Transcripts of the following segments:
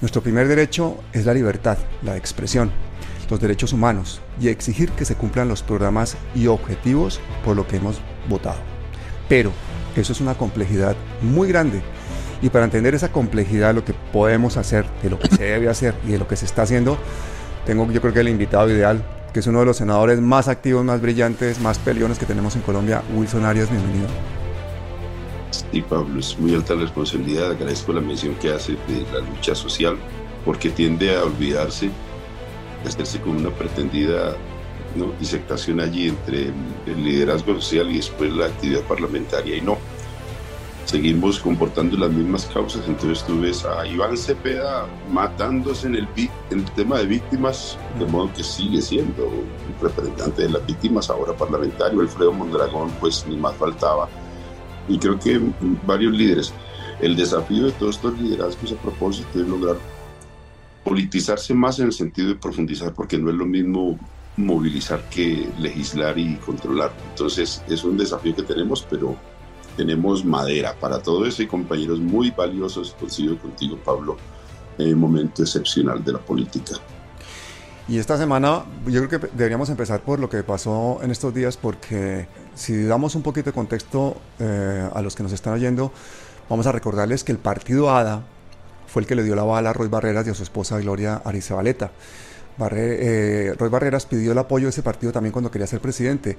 Nuestro primer derecho es la libertad, la expresión, los derechos humanos y exigir que se cumplan los programas y objetivos por lo que hemos votado. Pero eso es una complejidad muy grande y para entender esa complejidad, lo que podemos hacer, de lo que se debe hacer y de lo que se está haciendo, tengo yo creo que el invitado ideal, que es uno de los senadores más activos, más brillantes, más peleones que tenemos en Colombia, Wilson Arias, bienvenido. Sí, Pablo, es muy alta responsabilidad. Agradezco la mención que hace de la lucha social, porque tiende a olvidarse, de hacerse como una pretendida ¿no? disectación allí entre el, liderazgo social y después la actividad parlamentaria. Y no, seguimos comportando las mismas causas. Entonces tú ves a Iván Cepeda matándose en el, en el tema de víctimas, de modo que sigue siendo un representante de las víctimas, ahora parlamentario. Alfredo Mondragón, pues ni más faltaba y creo que varios líderes. El desafío de todos estos liderazgos a propósito es lograr politizarse más en el sentido de profundizar, porque no es lo mismo movilizar que legislar y controlar. Entonces es un desafío que tenemos, pero tenemos madera para todo eso y compañeros muy valiosos, coincido contigo Pablo, en un momento excepcional de la política. Y esta semana yo creo que deberíamos empezar por lo que pasó en estos días porque si damos un poquito de contexto eh, a los que nos están oyendo, vamos a recordarles que el partido ADA fue el que le dio la bala a Roy Barreras y a su esposa Gloria Arizabaleta. Eh, Roy Barreras pidió el apoyo de ese partido también cuando quería ser presidente.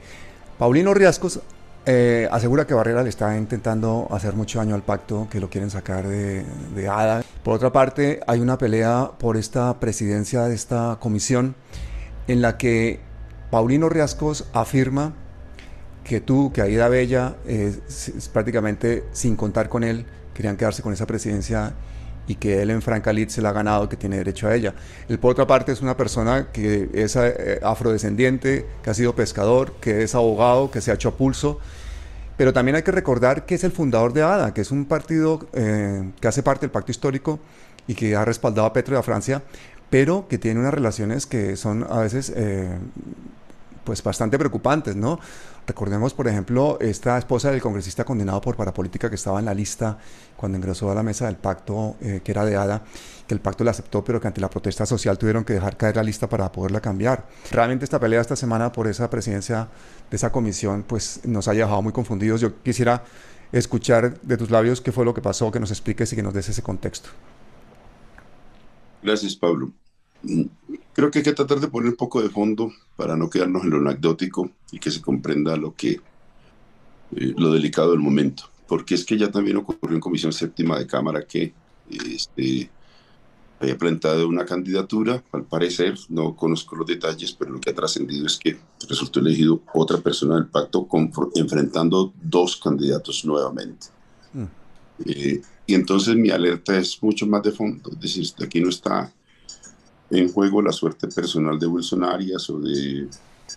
Paulino Riascos eh, asegura que Barrera le está intentando hacer mucho daño al pacto, que lo quieren sacar de, de ADA. Por otra parte, hay una pelea por esta presidencia de esta comisión en la que Paulino Riascos afirma que tú, que Aida Bella, es, prácticamente sin contar con él, querían quedarse con esa presidencia y que él en Franca se la ha ganado, que tiene derecho a ella. Él, por otra parte, es una persona que es eh, afrodescendiente, que ha sido pescador, que es abogado, que se ha hecho a pulso. Pero también hay que recordar que es el fundador de ADA, que es un partido eh, que hace parte del pacto histórico y que ha respaldado a Petro y a Francia, pero que tiene unas relaciones que son a veces eh, pues bastante preocupantes, ¿no? Recordemos, por ejemplo, esta esposa del congresista condenado por parapolítica que estaba en la lista cuando ingresó a la mesa del pacto eh, que era de ADA, que el pacto la aceptó, pero que ante la protesta social tuvieron que dejar caer la lista para poderla cambiar. Realmente esta pelea esta semana por esa presidencia de esa comisión, pues nos ha dejado muy confundidos. Yo quisiera escuchar de tus labios qué fue lo que pasó, que nos expliques y que nos des ese contexto. Gracias, Pablo. Creo que hay que tratar de poner un poco de fondo para no quedarnos en lo anecdótico y que se comprenda lo que eh, lo delicado del momento. Porque es que ya también ocurrió en Comisión Séptima de Cámara que este, había plantado una candidatura, al parecer, no conozco los detalles, pero lo que ha trascendido es que resultó elegido otra persona del pacto enfrentando dos candidatos nuevamente. Mm. Eh, y entonces mi alerta es mucho más de fondo, es decir, aquí no está en juego la suerte personal de Wilson Arias o de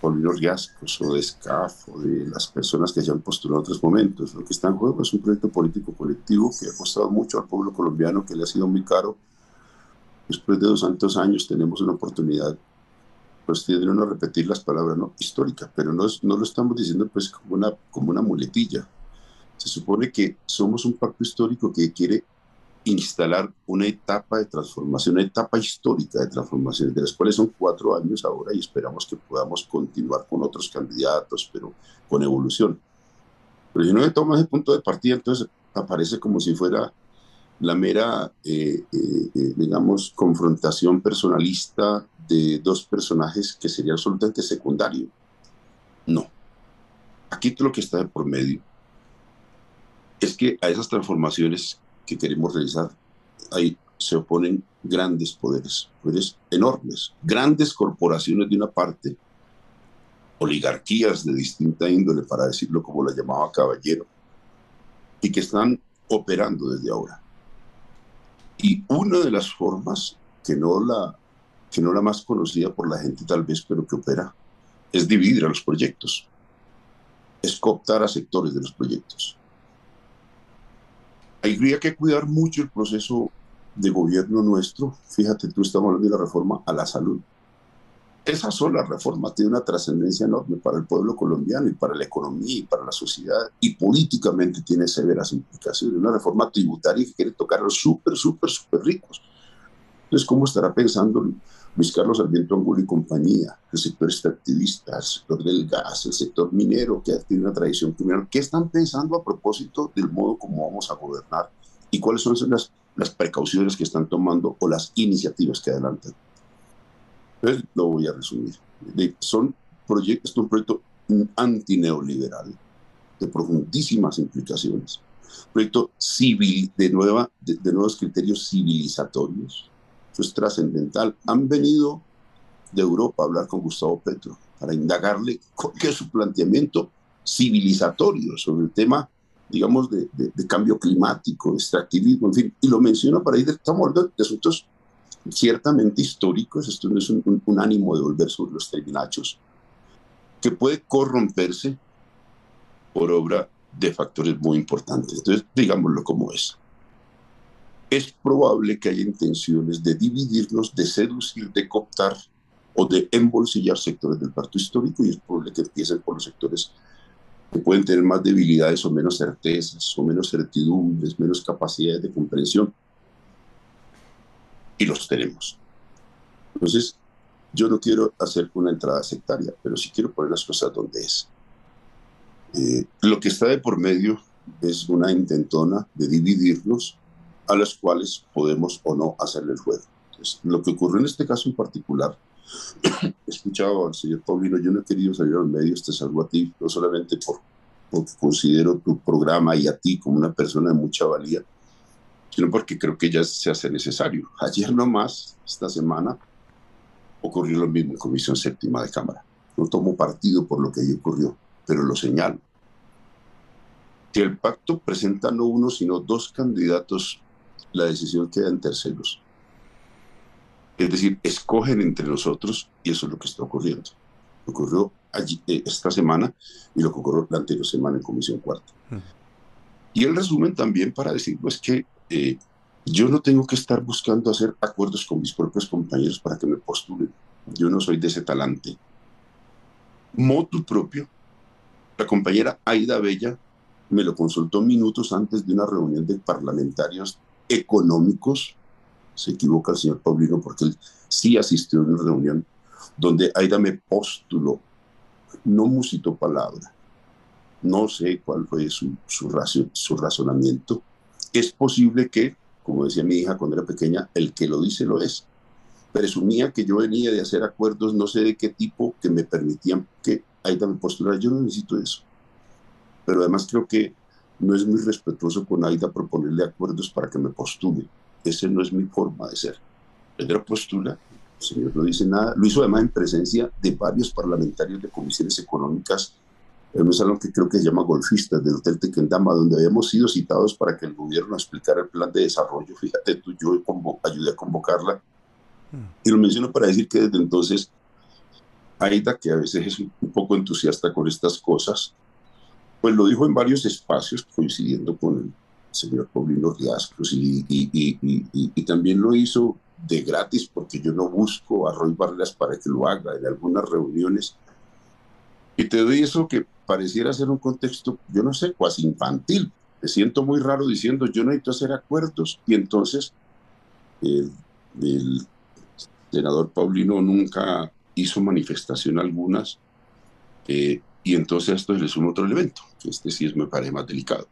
Paulino Riascos o de SCAF o de las personas que se han postulado en otros momentos. Lo que está en juego es un proyecto político colectivo que ha costado mucho al pueblo colombiano, que le ha sido muy caro. Después de dos tantos años tenemos una oportunidad, pues tienen a repetir las palabras, ¿no? Histórica, pero no, no lo estamos diciendo pues como una, como una muletilla. Se supone que somos un pacto histórico que quiere instalar una etapa de transformación, una etapa histórica de transformación, de las cuales son cuatro años ahora y esperamos que podamos continuar con otros candidatos, pero con evolución. Pero si no toma ese punto de partida, entonces aparece como si fuera la mera, eh, eh, eh, digamos, confrontación personalista de dos personajes que sería absolutamente secundario. No. Aquí lo que está de por medio es que a esas transformaciones que queremos realizar, ahí se oponen grandes poderes, poderes enormes, grandes corporaciones de una parte, oligarquías de distinta índole, para decirlo como la llamaba Caballero, y que están operando desde ahora. Y una de las formas que no la, que no la más conocida por la gente tal vez, pero que opera, es dividir a los proyectos, es cooptar a sectores de los proyectos. Habría que cuidar mucho el proceso de gobierno nuestro. Fíjate, tú estamos hablando de la reforma a la salud. Esa sola reforma tiene una trascendencia enorme para el pueblo colombiano y para la economía y para la sociedad y políticamente tiene severas implicaciones. Una reforma tributaria que quiere tocar a los súper, súper, súper ricos. Entonces, ¿cómo estará pensando Luis Carlos Sarmiento Angulo y compañía, el sector extractivista, el sector del gas, el sector minero, que tiene una tradición criminal? ¿Qué están pensando a propósito del modo como vamos a gobernar y cuáles son las, las precauciones que están tomando o las iniciativas que adelantan? Entonces, lo voy a resumir. Son proyectos, un proyecto antineoliberal de profundísimas implicaciones proyecto civil, de, nueva, de, nuevos criterios civilizatorios. Eso es trascendental. Han venido de Europa a hablar con Gustavo Petro para indagarle qué es su planteamiento civilizatorio sobre el tema, digamos, de, cambio climático, extractivismo, en fin. Y lo menciona para ir, estamos hablando de asuntos ciertamente históricos, esto no es un, ánimo de volver sobre los terminachos, que puede corromperse por obra de factores muy importantes. Entonces, digámoslo como es. Es probable que haya intenciones de dividirnos, de seducir, de cooptar o de embolsillar sectores del pacto histórico y es probable que empiecen por los sectores que pueden tener más debilidades o menos certezas o menos certidumbres, menos capacidades de comprensión. Y los tenemos. Entonces, yo no quiero hacer una entrada sectaria, pero sí quiero poner las cosas donde es. Eh, lo que está de por medio es una intentona de dividirnos a las cuales podemos o no hacerle el juego. lo que ocurrió en este caso en particular, he escuchado al señor Paulino, yo no he querido salir a los medios, te salvo a ti, no solamente por, porque considero tu programa y a ti como una persona de mucha valía, sino porque creo que ya se hace necesario. Ayer nomás, esta semana, ocurrió lo mismo en Comisión Séptima de Cámara. No tomo partido por lo que ahí ocurrió pero lo señalo. Si el pacto presenta no uno, sino dos candidatos, la decisión queda en terceros. Es decir, escogen entre nosotros y eso es lo que está ocurriendo. ocurrió allí, eh, esta semana y lo que ocurrió la anterior semana en Comisión Cuarta. Y el resumen también para decir es que eh, yo no tengo que estar buscando hacer acuerdos con mis propios compañeros para que me postulen. Yo no soy de ese talante. Motu propio la compañera Aida Bella me lo consultó minutos antes de una reunión de parlamentarios económicos. Se equivoca el señor Paulino porque él sí asistió a una reunión donde Aida me postuló. No musitó palabra. No sé cuál fue su, su, su razonamiento. Es posible que, como decía mi hija cuando era pequeña, el que lo dice lo es. Presumía que yo venía de hacer acuerdos, no sé de qué tipo, que me permitían que ahí también postular, yo no necesito eso. Pero además creo que no es muy respetuoso con Aida proponerle acuerdos para que me postule. Esa no es mi forma de ser. Pedro postula, el señor no dice nada. Lo hizo además en presencia de varios parlamentarios de comisiones económicas en un salón que creo que se llama Golfistas del Hotel Tequendama, donde habíamos sido citados para que el gobierno explicara el plan de desarrollo. Fíjate tú, yo ayudé a convocarla. Hmm. Y lo menciono para decir que desde entonces Aida, que a veces es un poco entusiasta con estas cosas, pues lo dijo en varios espacios, coincidiendo con el señor Paulino Riascos, y, y, también lo hizo de gratis, porque yo no busco a para que lo haga en algunas reuniones. Y te doy eso que pareciera ser un contexto, yo no sé, cuasi infantil. Me siento muy raro diciendo, yo necesito hacer acuerdos. Y entonces el, el senador Paulino nunca hizo manifestación algunas, eh, y entonces esto es un otro elemento, que este sí me parece más delicado.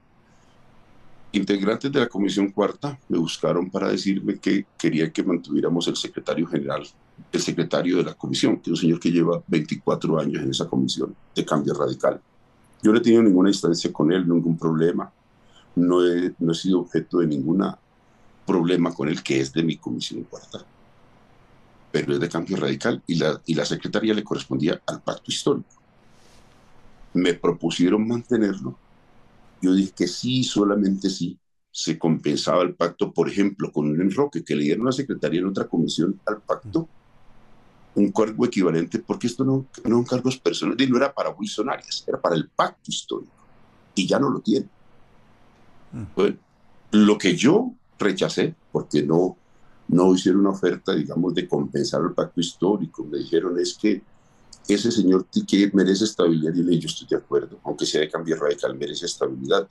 Integrantes de la Comisión Cuarta me buscaron para decirme que quería que mantuviéramos el secretario general, el secretario de la comisión, que es un señor que lleva 24 años en esa comisión de cambio radical. Yo no he tenido ninguna instancia con él, ningún problema, no he, no he sido objeto de ningún problema con él, que es de mi comisión cuarta pero es de cambio radical y la, y la secretaría le correspondía al pacto histórico. Me propusieron mantenerlo. Yo dije que sí, solamente sí, se compensaba el pacto, por ejemplo, con un enroque que le dieron a la secretaría en otra comisión al pacto, un cargo equivalente, porque esto no, no son cargos personales, no era para Wilson Arias, era para el pacto histórico, y ya no lo tiene. Mm. Bueno, lo que yo rechacé, porque no, no hicieron una oferta, digamos, de compensar el pacto histórico. Me dijeron es que ese señor que merece estabilidad y yo estoy de acuerdo, aunque sea de cambio radical, merece estabilidad.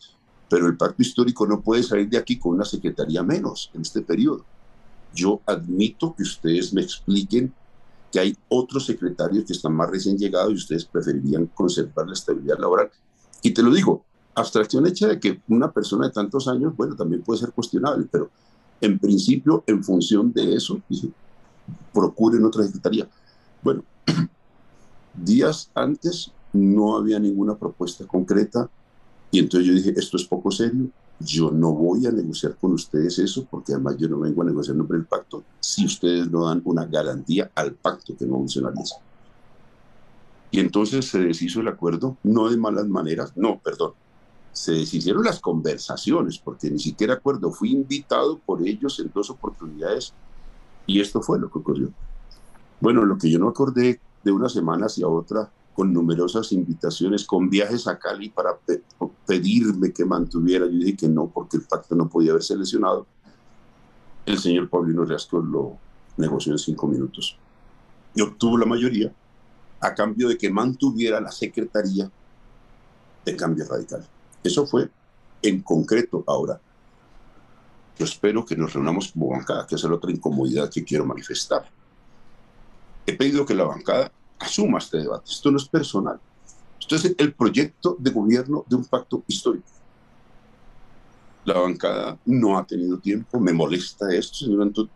Pero el pacto histórico no puede salir de aquí con una secretaría menos en este periodo. yo admito que ustedes me expliquen que hay otros secretarios que están más recién llegados y ustedes preferirían conservar la estabilidad laboral. Y te lo digo, abstracción hecha de que una persona de tantos años, bueno, también puede ser cuestionable, pero en principio, en función de eso, procuren otra secretaría. Bueno, días antes no había ninguna propuesta concreta y entonces yo dije, esto es poco serio, yo no voy a negociar con ustedes eso porque además yo no vengo a negociar nombre del pacto si ustedes no dan una garantía al pacto que no funcionaliza. Y entonces se deshizo el acuerdo, no de malas maneras, no, perdón, se deshicieron las conversaciones porque ni siquiera acuerdo, fui invitado por ellos en dos oportunidades y esto fue lo que ocurrió. Bueno, lo que yo no acordé de una semana hacia otra con numerosas invitaciones, con viajes a Cali para pedirme que mantuviera. Yo dije que no, porque el pacto no podía haber seleccionado. El señor Paulino Riasco lo negoció en cinco minutos y obtuvo la mayoría a cambio de que mantuviera la secretaría de cambio radical. Eso fue en concreto ahora. Yo espero que nos reunamos como bancada, que es la otra incomodidad que quiero manifestar. He pedido que la bancada asuma este debate. Esto no es personal. Esto es el proyecto de gobierno de un pacto histórico. La bancada no ha tenido tiempo, me molesta esto.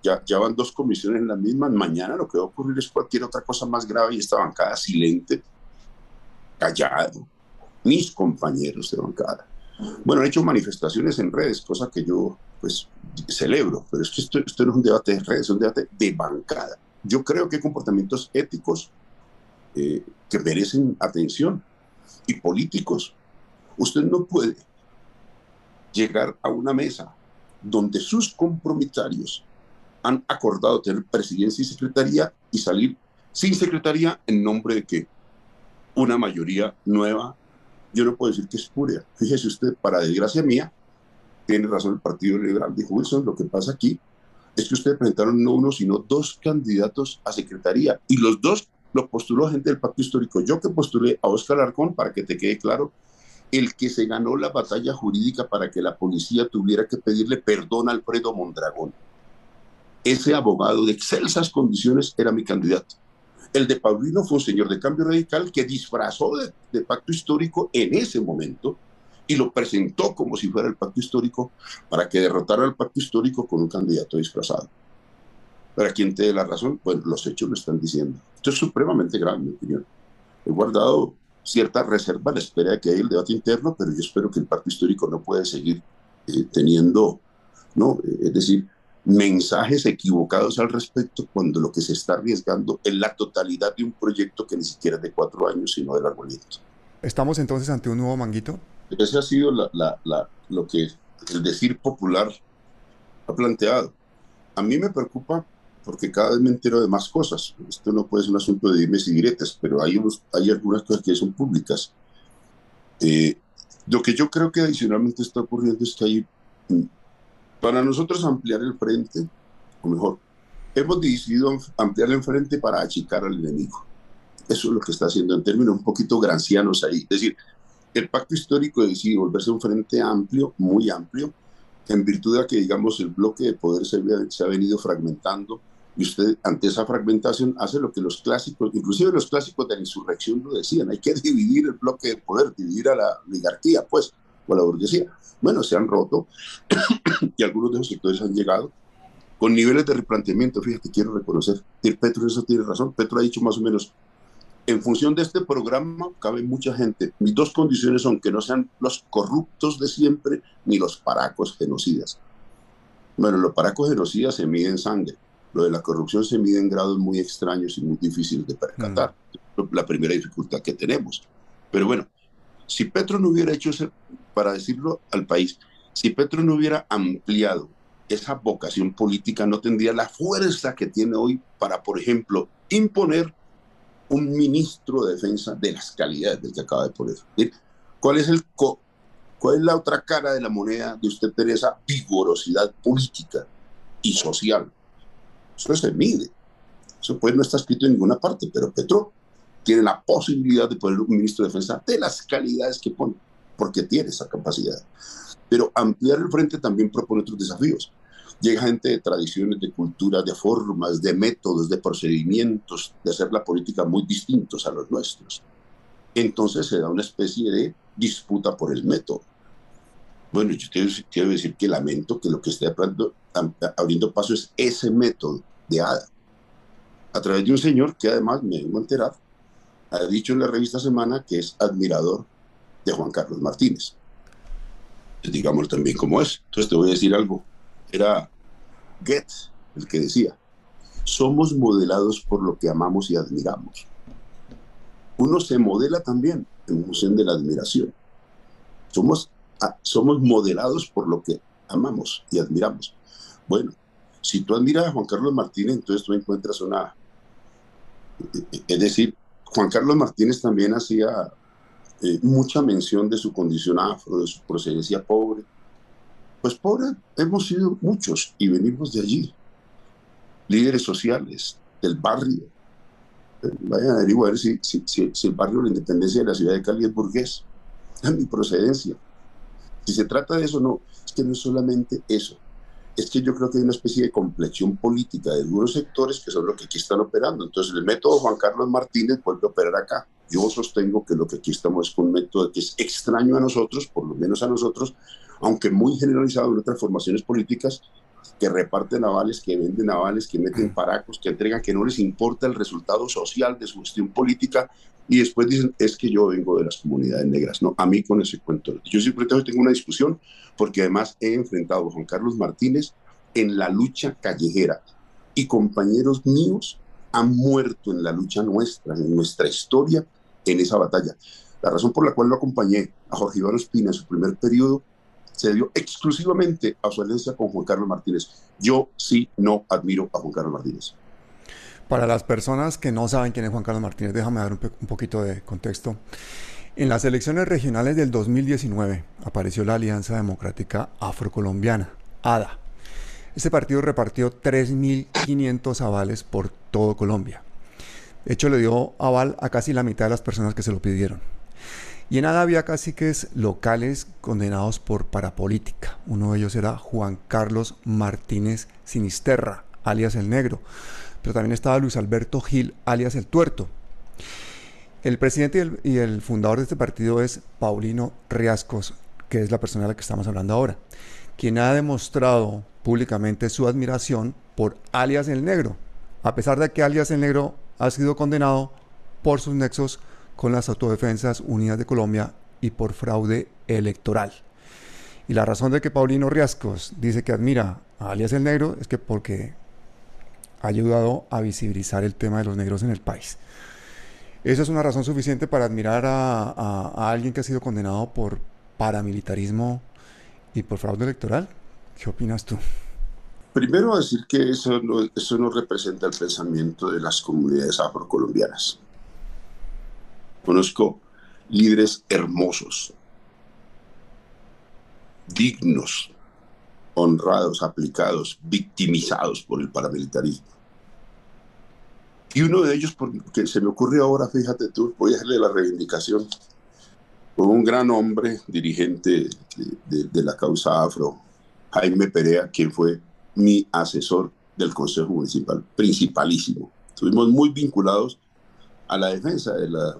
Ya, ya van dos comisiones en la misma. Mañana lo que va a ocurrir es cualquier otra cosa más grave y esta bancada silente, callado. Mis compañeros de bancada. Bueno, han hecho manifestaciones en redes, cosa que yo pues celebro, pero es que esto, esto no es un debate de redes, es un debate de bancada. Yo creo que hay comportamientos éticos eh, que merecen atención y políticos. Usted no puede llegar a una mesa donde sus compromisarios han acordado tener presidencia y secretaría y salir sin secretaría en nombre de que una mayoría nueva, yo no puedo decir que es pura. Fíjese usted, para desgracia mía, tiene razón el Partido Liberal, dijo Wilson, lo que pasa aquí es que ustedes presentaron no uno, sino dos candidatos a secretaría y los dos lo postuló gente del pacto histórico. Yo que postulé a Oscar Arcón, para que te quede claro, el que se ganó la batalla jurídica para que la policía tuviera que pedirle perdón a Alfredo Mondragón. Ese abogado de excelsas condiciones era mi candidato. El de Paulino fue un señor de cambio radical que disfrazó de, pacto histórico en ese momento y lo presentó como si fuera el pacto histórico para que derrotara al pacto histórico con un candidato disfrazado. Para quien te dé la razón, pues los hechos lo están diciendo. Esto es supremamente grave, en mi opinión. He guardado cierta reserva a la espera de que haya el debate interno, pero yo espero que el pacto histórico no puede seguir eh, teniendo, ¿no? Eh, es decir, mensajes equivocados al respecto cuando lo que se está arriesgando es la totalidad de un proyecto que ni siquiera es de cuatro años, sino del arbolito. ¿Estamos entonces ante un nuevo manguito? Ese ha sido lo que el decir popular ha planteado. A mí me preocupa porque cada vez me entero de más cosas. Esto no puede ser un asunto de dimes y diretes, pero hay, algunas cosas que son públicas. Eh, lo que yo creo que adicionalmente está ocurriendo es que hay, para nosotros ampliar el frente, o mejor, hemos decidido ampliar el frente para achicar al enemigo. Eso es lo que está haciendo en términos un poquito grancianos ahí. Es decir, el pacto histórico decide volverse un frente amplio, muy amplio, en virtud de que, digamos, el bloque de poder se, se ha venido fragmentando y usted, ante esa fragmentación, hace lo que los clásicos, inclusive los clásicos de la insurrección lo decían, hay que dividir el bloque de poder, dividir a la oligarquía, pues, o a la burguesía. Bueno, se han roto y algunos de esos sectores han llegado con niveles de replanteamiento. Fíjate, quiero reconocer, Petro eso tiene razón, Petro ha dicho más o menos, en función de este programa cabe mucha gente. Mis dos condiciones son que no sean los corruptos de siempre ni los paracos genocidas. Bueno, los paracos genocidas se miden sangre lo de la corrupción se mide en grados muy extraños y muy difíciles de percatar. Mm. La primera dificultad que tenemos. Pero bueno, si Petro no hubiera hecho, eso, para decirlo al país, si Petro no hubiera ampliado esa vocación política, no tendría la fuerza que tiene hoy para, por ejemplo, imponer un ministro de defensa de las calidades del que acaba de poner. ¿Cuál es, el ¿Cuál es la otra cara de la moneda de usted tener esa vigorosidad política y social? Eso se mide. Eso pues no está escrito en ninguna parte, pero Petro tiene la posibilidad de poner un ministro de defensa de las calidades que pone, porque tiene esa capacidad. Pero ampliar el frente también propone otros desafíos. Llega gente de tradiciones, de culturas, de formas, de métodos, de procedimientos de hacer la política muy distintos a los nuestros. Entonces se da una especie de disputa por el método. Bueno, yo quiero decir que lamento que lo que esté abriendo paso es ese método de ADA, a través de un señor que además me vengo a enterar, ha dicho en la revista Semana que es admirador de Juan Carlos Martínez. Digamos también como es. Entonces te voy a decir algo. Era Goethe el que decía, somos modelados por lo que amamos y admiramos. Uno se modela también en función de la admiración. Somos, ah, somos modelados por lo que amamos y admiramos. Bueno, si tú admiras a Juan Carlos Martínez, entonces tú encuentras una... Es decir, Juan Carlos Martínez también hacía eh, mucha mención de su condición afro, de su procedencia pobre. Pues pobre hemos sido muchos y venimos de allí. Líderes sociales, del barrio. Eh, vayan a averiguar si, si, si, el barrio de la independencia de la ciudad de Cali es burgués. Es mi procedencia. Si se trata de eso, no. Es que no es solamente eso es que yo creo que hay una especie de complexión política de algunos sectores que son los que aquí están operando. Entonces, el método Juan Carlos Martínez vuelve a operar acá. Yo sostengo que lo que aquí estamos es un método que es extraño a nosotros, por lo menos a nosotros, aunque muy generalizado en otras formaciones políticas, que reparten avales, que venden avales, que meten paracos, que entregan, que no les importa el resultado social de su gestión política y después dicen, es que yo vengo de las comunidades negras. No, a mí con ese cuento. Yo siempre tengo una discusión porque además he enfrentado a Juan Carlos Martínez en la lucha callejera y compañeros míos han muerto en la lucha nuestra, en nuestra historia, en esa batalla. La razón por la cual lo acompañé a Jorge Iván Espina en su primer periodo se dio exclusivamente a su alianza con Juan Carlos Martínez. Yo sí no admiro a Juan Carlos Martínez. Para las personas que no saben quién es Juan Carlos Martínez, déjame dar un, un poquito de contexto. En las elecciones regionales del 2019 apareció la Alianza Democrática Afrocolombiana, ADA. Este partido repartió 3.500 avales por todo Colombia. De hecho, le dio aval a casi la mitad de las personas que se lo pidieron. Y en ADA había caciques locales condenados por parapolítica. Uno de ellos era Juan Carlos Martínez Sinisterra, alias El Negro. Pero también estaba Luis Alberto Gil, alias El Tuerto. El presidente y el, fundador de este partido es Paulino Riascos, que es la persona de la que estamos hablando ahora, quien ha demostrado públicamente su admiración por alias El Negro, a pesar de que alias El Negro ha sido condenado por sus nexos con las Autodefensas Unidas de Colombia y por fraude electoral. Y la razón de que Paulino Riascos dice que admira a alias el negro es que porque ha ayudado a visibilizar el tema de los negros en el país. Esa es una razón suficiente para admirar a, alguien que ha sido condenado por paramilitarismo y por fraude electoral. ¿Qué opinas tú? Primero decir que eso no, eso no representa el pensamiento de las comunidades afrocolombianas. Conozco líderes hermosos, dignos, honrados, aplicados, victimizados por el paramilitarismo. Y uno de ellos, porque se me ocurrió ahora, fíjate tú, voy a hacerle la reivindicación, con un gran hombre, dirigente de la causa afro, Jaime Perea, quien fue mi asesor del Consejo Municipal, principalísimo. Estuvimos muy vinculados a la defensa de la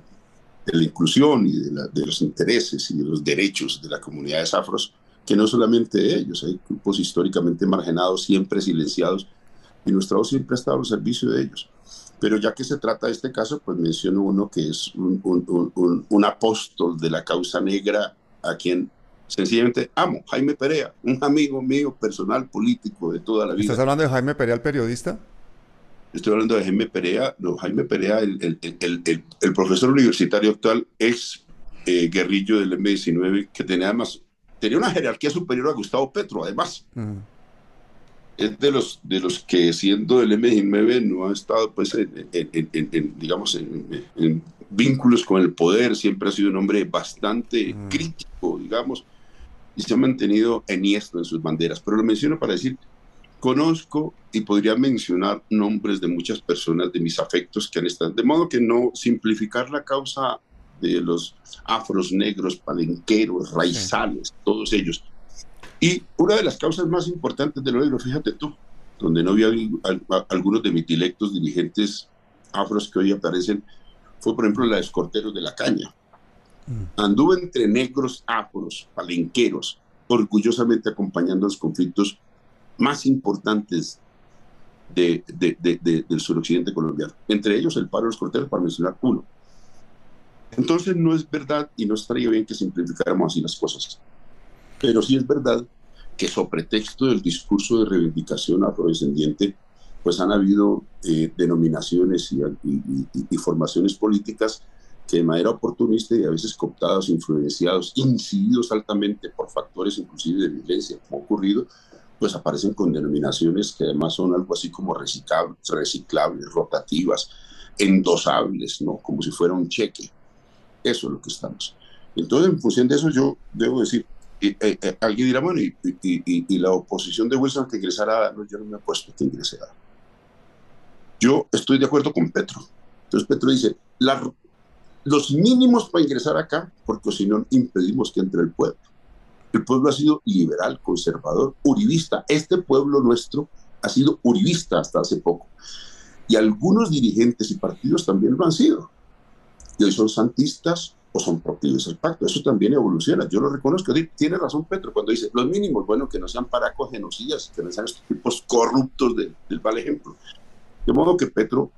de la inclusión y de, los intereses y de los derechos de las comunidades afros, que no solamente ellos, hay grupos históricamente marginados, siempre silenciados, y nuestra voz siempre ha estado al servicio de ellos. Pero ya que se trata de este caso, pues menciono uno que es un, un, un, apóstol de la causa negra, a quien sencillamente amo, Jaime Perea, un amigo mío personal, político de toda la vida. ¿Estás hablando de Jaime Perea, el periodista? Estoy hablando de Jaime Perea, no, Jaime Perea, el, el, el, profesor universitario actual, ex eh, guerrillo del M-19, que tenía además, tenía una jerarquía superior a Gustavo Petro, además. Es de los, de los que siendo del M-19 no ha estado, pues, en, digamos, en, vínculos con el poder, siempre ha sido un hombre bastante crítico, digamos, y se ha mantenido enhiesto en sus banderas. Pero lo menciono para decir Conozco y podría mencionar nombres de muchas personas de mis afectos que han estado, de modo que no simplificar la causa de los afros negros, palenqueros, raizales, todos ellos. Y una de las causas más importantes del odio, fíjate tú, donde no había algunos de mis dilectos dirigentes afros que hoy aparecen, fue por ejemplo la de escorteros de la caña. Mm. Anduvo entre negros afros, palenqueros, orgullosamente acompañando los conflictos más importantes de, del suroccidente colombiano. Entre ellos el paro de los corteros, para mencionar uno. Entonces no es verdad y no estaría bien que simplificáramos así las cosas. Pero sí es verdad que sobre pretexto del discurso de reivindicación afrodescendiente, pues han habido eh, denominaciones y, y, formaciones políticas que de manera oportunista y a veces cooptados, influenciados, incididos altamente por factores inclusive de violencia, como ha ocurrido, pues aparecen con denominaciones que además son algo así como reciclables, reciclables rotativas, endosables, ¿no? Como si fuera un cheque. Eso es lo que estamos. Entonces, en función de eso, yo debo decir, eh, eh, alguien dirá, bueno, y, y, la oposición de Wilson que ingresara, no, yo no me he puesto que ingresara. Yo estoy de acuerdo con Petro. Entonces Petro dice, los mínimos para ingresar acá, porque si no impedimos que entre el pueblo. El pueblo ha sido liberal, conservador, uribista. Este pueblo nuestro ha sido uribista hasta hace poco. Y algunos dirigentes y partidos también lo han sido. Y hoy son santistas o son proclives al pacto. Eso también evoluciona. Yo lo reconozco. Tiene razón Petro cuando dice los mínimos, bueno, que no sean paracos genocidas, que no sean estos tipos corruptos del mal ejemplo. De modo que Petro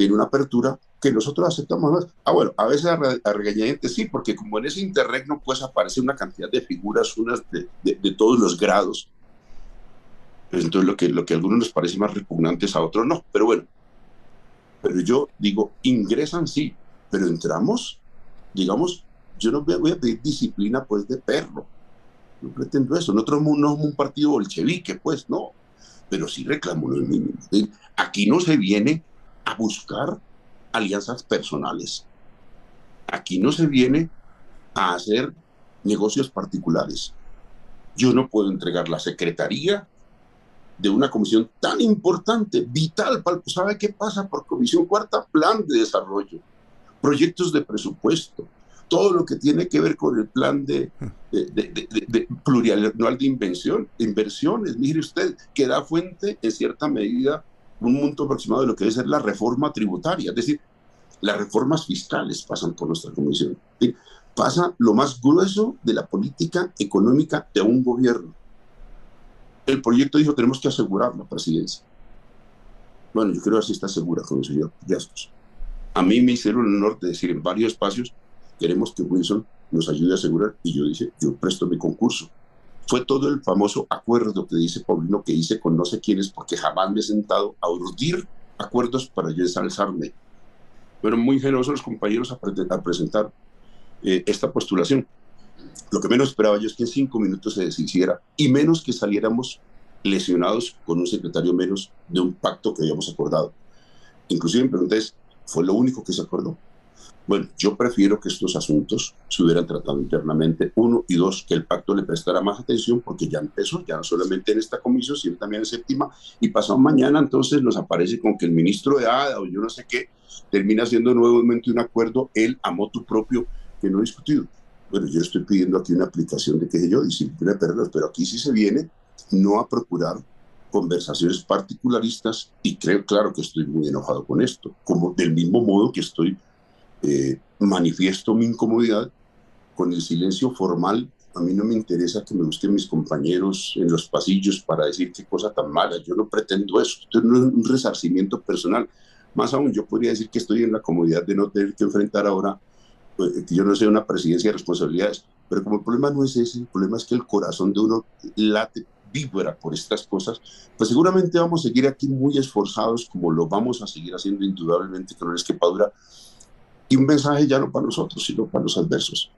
tiene una apertura que nosotros aceptamos más. Ah, bueno, a veces a, regañadientes sí, porque como en ese interregno pues aparece una cantidad de figuras, unas de, de, todos los grados. Pues entonces lo que, lo que a algunos les parece más repugnantes a otros no. Pero bueno, pero yo digo, ingresan sí, pero entramos, digamos, yo no voy a pedir disciplina pues de perro. No pretendo eso. Nosotros no somos un partido bolchevique, pues no. Pero sí reclamo lo mínimo. Aquí no se viene a buscar alianzas personales. Aquí no se viene a hacer negocios particulares. Yo no puedo entregar la secretaría de una comisión tan importante, vital. ¿Sabe qué pasa por comisión cuarta? Plan de desarrollo, proyectos de presupuesto, todo lo que tiene que ver con el plan de, de, de, de plurianual de inversión, inversiones. Mire usted, que da fuente en cierta medida un monto aproximado de lo que debe ser la reforma tributaria. Es decir, las reformas fiscales pasan por nuestra comisión. Pasa lo más grueso de la política económica de un gobierno. El proyecto dijo, tenemos que asegurar la presidencia. Bueno, yo creo que así está segura con el señor Gastos. A mí me hicieron el honor de decir en varios espacios, queremos que Wilson nos ayude a asegurar, y yo dije, yo presto mi concurso fue todo el famoso acuerdo que dice Paulino que hice con no sé quiénes porque jamás me he sentado a urdir acuerdos para yo ensalzarme. Fueron muy generosos los compañeros a, presentar eh, esta postulación. Lo que menos esperaba yo es que en cinco minutos se deshiciera y menos que saliéramos lesionados con un secretario menos de un pacto que habíamos acordado. Inclusive me pregunté, ¿fue lo único que se acordó? Bueno, yo prefiero que estos asuntos se hubieran tratado internamente, uno, y dos, que el pacto le prestara más atención porque ya empezó, ya no solamente en esta comisión, sino también en séptima, y pasado mañana entonces nos aparece con que el ministro de ADA o yo no sé qué termina haciendo nuevamente un acuerdo, él a motu propio, que no ha discutido. Bueno, yo estoy pidiendo aquí una aplicación de, qué sé yo, disciplina de perros, pero aquí sí se viene no a procurar conversaciones particularistas y creo, claro que estoy muy enojado con esto, como del mismo modo que estoy eh, manifiesto mi incomodidad con el silencio formal. A mí no me interesa que me busquen mis compañeros en los pasillos para decir qué cosa tan mala. Yo no pretendo eso. Esto no es un resarcimiento personal. Más aún, yo podría decir que estoy en la comodidad de no tener que enfrentar ahora, pues, que yo no sé, una presidencia de responsabilidades. Pero como el problema no es ese, el problema es que el corazón de uno late, vibra por estas cosas, pues seguramente vamos a seguir aquí muy esforzados, como lo vamos a seguir haciendo indudablemente, que no les quepa duda, y un mensaje ya no para nosotros, sino para los adversos.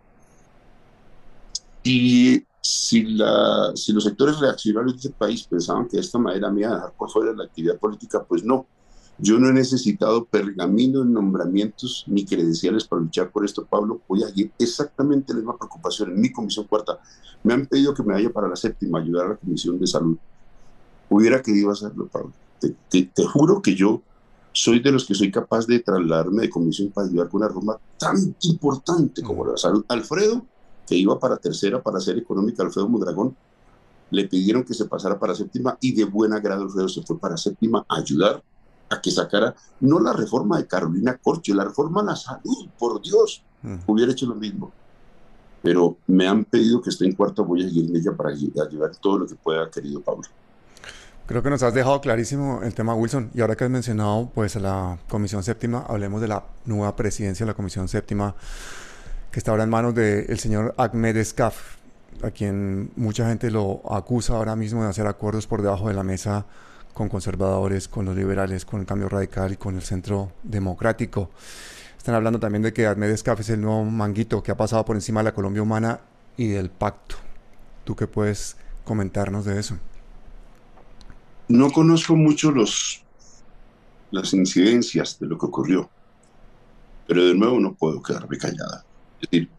Y si, la, si los sectores reaccionarios de este país pensaban que de esta manera me iba a dejar por fuera de la actividad política, pues no. Yo no he necesitado pergaminos, nombramientos ni credenciales para luchar por esto, Pablo. Voy a ir exactamente la misma preocupación en mi comisión cuarta. Me han pedido que me vaya para la séptima, ayudar a la comisión de salud. Hubiera querido hacerlo, Pablo. te, te juro que yo soy de los que soy capaz de trasladarme de comisión para ayudar con una reforma tan importante como la salud. Alfredo, que iba para tercera para ser económica, Alfredo Mudragón, le pidieron que se pasara para séptima y de buen agrado Alfredo se fue para séptima a ayudar a que sacara no la reforma de Carolina Corcho, la reforma a la salud, por Dios, hubiera hecho lo mismo. Pero me han pedido que esté en cuarta, voy a seguir en ella para ayudar todo lo que pueda, querido Pablo. Creo que nos has dejado clarísimo el tema Wilson. Y ahora que has mencionado pues a la Comisión Séptima, hablemos de la nueva presidencia de la Comisión Séptima, que está ahora en manos del señor Ahmed Escaf, a quien mucha gente lo acusa ahora mismo de hacer acuerdos por debajo de la mesa con conservadores, con los liberales, con el cambio radical y con el centro democrático. Están hablando también de que Ahmed Escaf es el nuevo manguito que ha pasado por encima de la Colombia humana y del pacto. ¿Tú qué puedes comentarnos de eso? No conozco mucho los, las incidencias de lo que ocurrió, pero de nuevo no puedo quedarme callada. Es decir,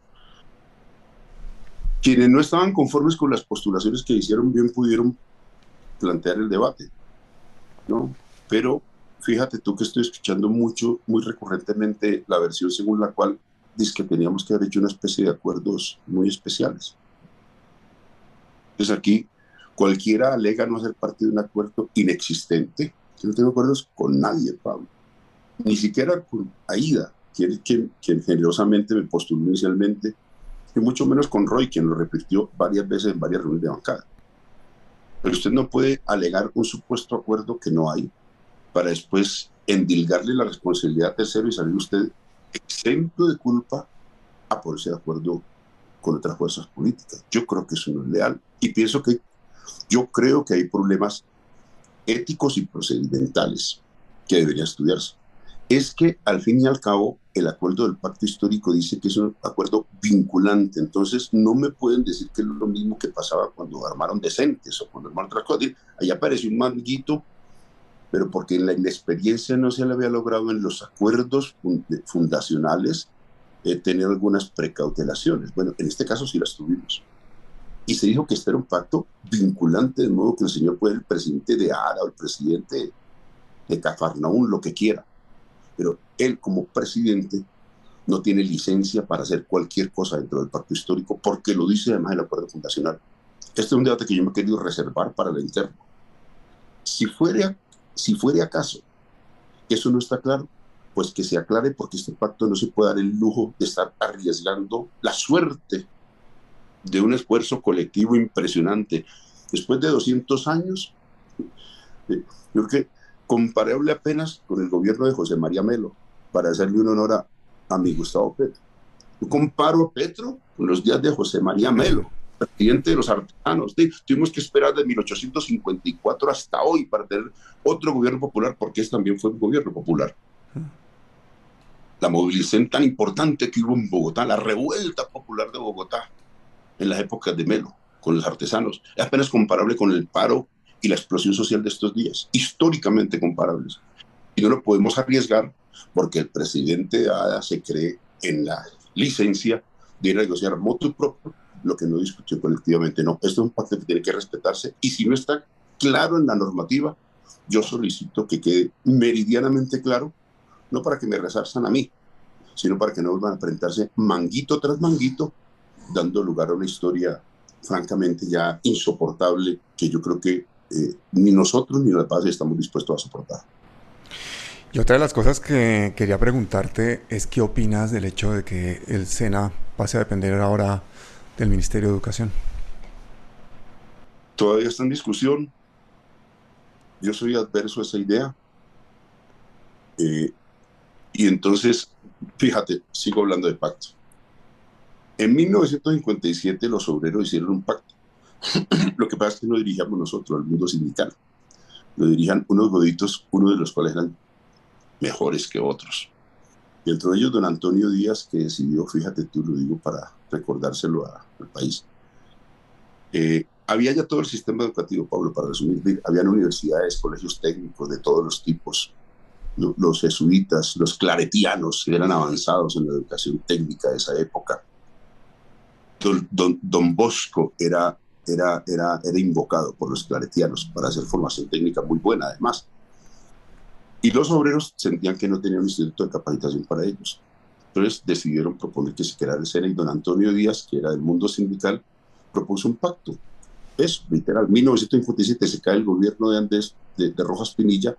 quienes no estaban conformes con las postulaciones que hicieron bien pudieron plantear el debate, ¿no? Pero fíjate tú que estoy escuchando mucho, muy recurrentemente la versión según la cual dice que teníamos que haber hecho una especie de acuerdos muy especiales. Entonces aquí cualquiera alega no ser parte de un acuerdo inexistente. Yo no tengo acuerdos con nadie, Pablo. Ni siquiera con Aida, quien, quien, quien generosamente me postuló inicialmente y mucho menos con Roy, quien lo repitió varias veces en varias reuniones de bancada. Pero usted no puede alegar un supuesto acuerdo que no hay para después endilgarle la responsabilidad a tercero y salir usted exento de culpa a ponerse de acuerdo con otras fuerzas políticas. Yo creo que eso no es leal y pienso que yo creo que hay problemas éticos y procedimentales que deberían estudiarse es que al fin y al cabo el acuerdo del pacto histórico dice que es un acuerdo vinculante, entonces no me pueden decir que es lo mismo que pasaba cuando armaron decentes o cuando armaron otras cosas. Ahí apareció un manguito, pero porque en la inexperiencia no se le había logrado en los acuerdos fundacionales eh, tener algunas precautelaciones. Bueno, en este caso sí las tuvimos. Y se dijo que este era un pacto vinculante, de modo que el señor puede el presidente de ARA o el presidente de Cafarnaún, lo que quiera pero él como presidente no tiene licencia para hacer cualquier cosa dentro del pacto histórico porque lo dice además el acuerdo fundacional. Este es un debate que yo me he querido reservar para el interno. Si fuera, si fuera acaso eso no está claro, pues que se aclare porque este pacto no se puede dar el lujo de estar arriesgando la suerte de un esfuerzo colectivo impresionante. Después de 200 años, eh, yo creo que comparable apenas con el gobierno de José María Melo, para hacerle un honor a, a mi Gustavo Petro. Yo comparo a Petro con los días de José María Melo, presidente de los artesanos. Tuvimos que esperar de 1854 hasta hoy para tener otro gobierno popular, porque este también fue un gobierno popular. La movilización tan importante que hubo en Bogotá, la revuelta popular de Bogotá en las épocas de Melo con los artesanos, es apenas comparable con el paro y la explosión social de estos días, históricamente comparables. Y no lo podemos arriesgar porque el presidente ADA se cree en la licencia de negociar moto propio lo que no discutió colectivamente. No, esto es un pacto que tiene que respetarse y si no está claro en la normativa, yo solicito que quede meridianamente claro, no para que me resarzan a mí, sino para que no vuelvan a enfrentarse manguito tras manguito, dando lugar a una historia francamente ya insoportable que yo creo que eh, ni nosotros ni la paz estamos dispuestos a soportar. Y otra de las cosas que quería preguntarte es qué opinas del hecho de que el SENA pase a depender ahora del Ministerio de Educación. Todavía está en discusión. Yo soy adverso a esa idea. Eh, y entonces, fíjate, sigo hablando de pacto. En 1957 los obreros hicieron un pacto Lo que pasa es que no dirigíamos nosotros al mundo sindical. Lo dirijan unos goditos, uno de los cuales eran mejores que otros. Y entre ellos don Antonio Díaz, que decidió, fíjate tú, lo digo para recordárselo al país, eh, había ya todo el sistema educativo, Pablo, para resumir, habían universidades, colegios técnicos de todos los tipos, los jesuitas, los claretianos, que eran avanzados en la educación técnica de esa época. Don Bosco era era, era, era invocado por los claretianos para hacer formación técnica muy buena además. Y los obreros sentían que no tenían un instituto de capacitación para ellos. Entonces decidieron proponer que se creara el SENA y don Antonio Díaz, que era del mundo sindical, propuso un pacto Es literal. 1957 se cae el gobierno de Andrés de, de Rojas Pinilla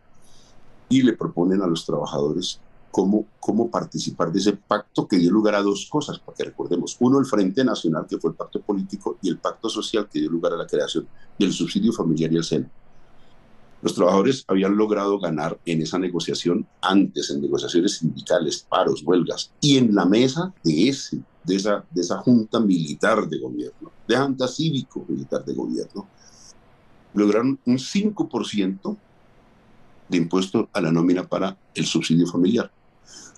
y le proponen a los trabajadores cómo, cómo participar de ese pacto que dio lugar a dos cosas, para que recordemos. Uno, el Frente Nacional, que fue el pacto político, y el pacto social, que dio lugar a la creación del subsidio familiar y el SENA. Los trabajadores habían logrado ganar en esa negociación antes, en negociaciones sindicales, paros, huelgas, y en la mesa de, ese, de, esa, de esa junta militar de gobierno, de junta cívico-militar de gobierno, lograron un 5% de impuesto a la nómina para el subsidio familiar.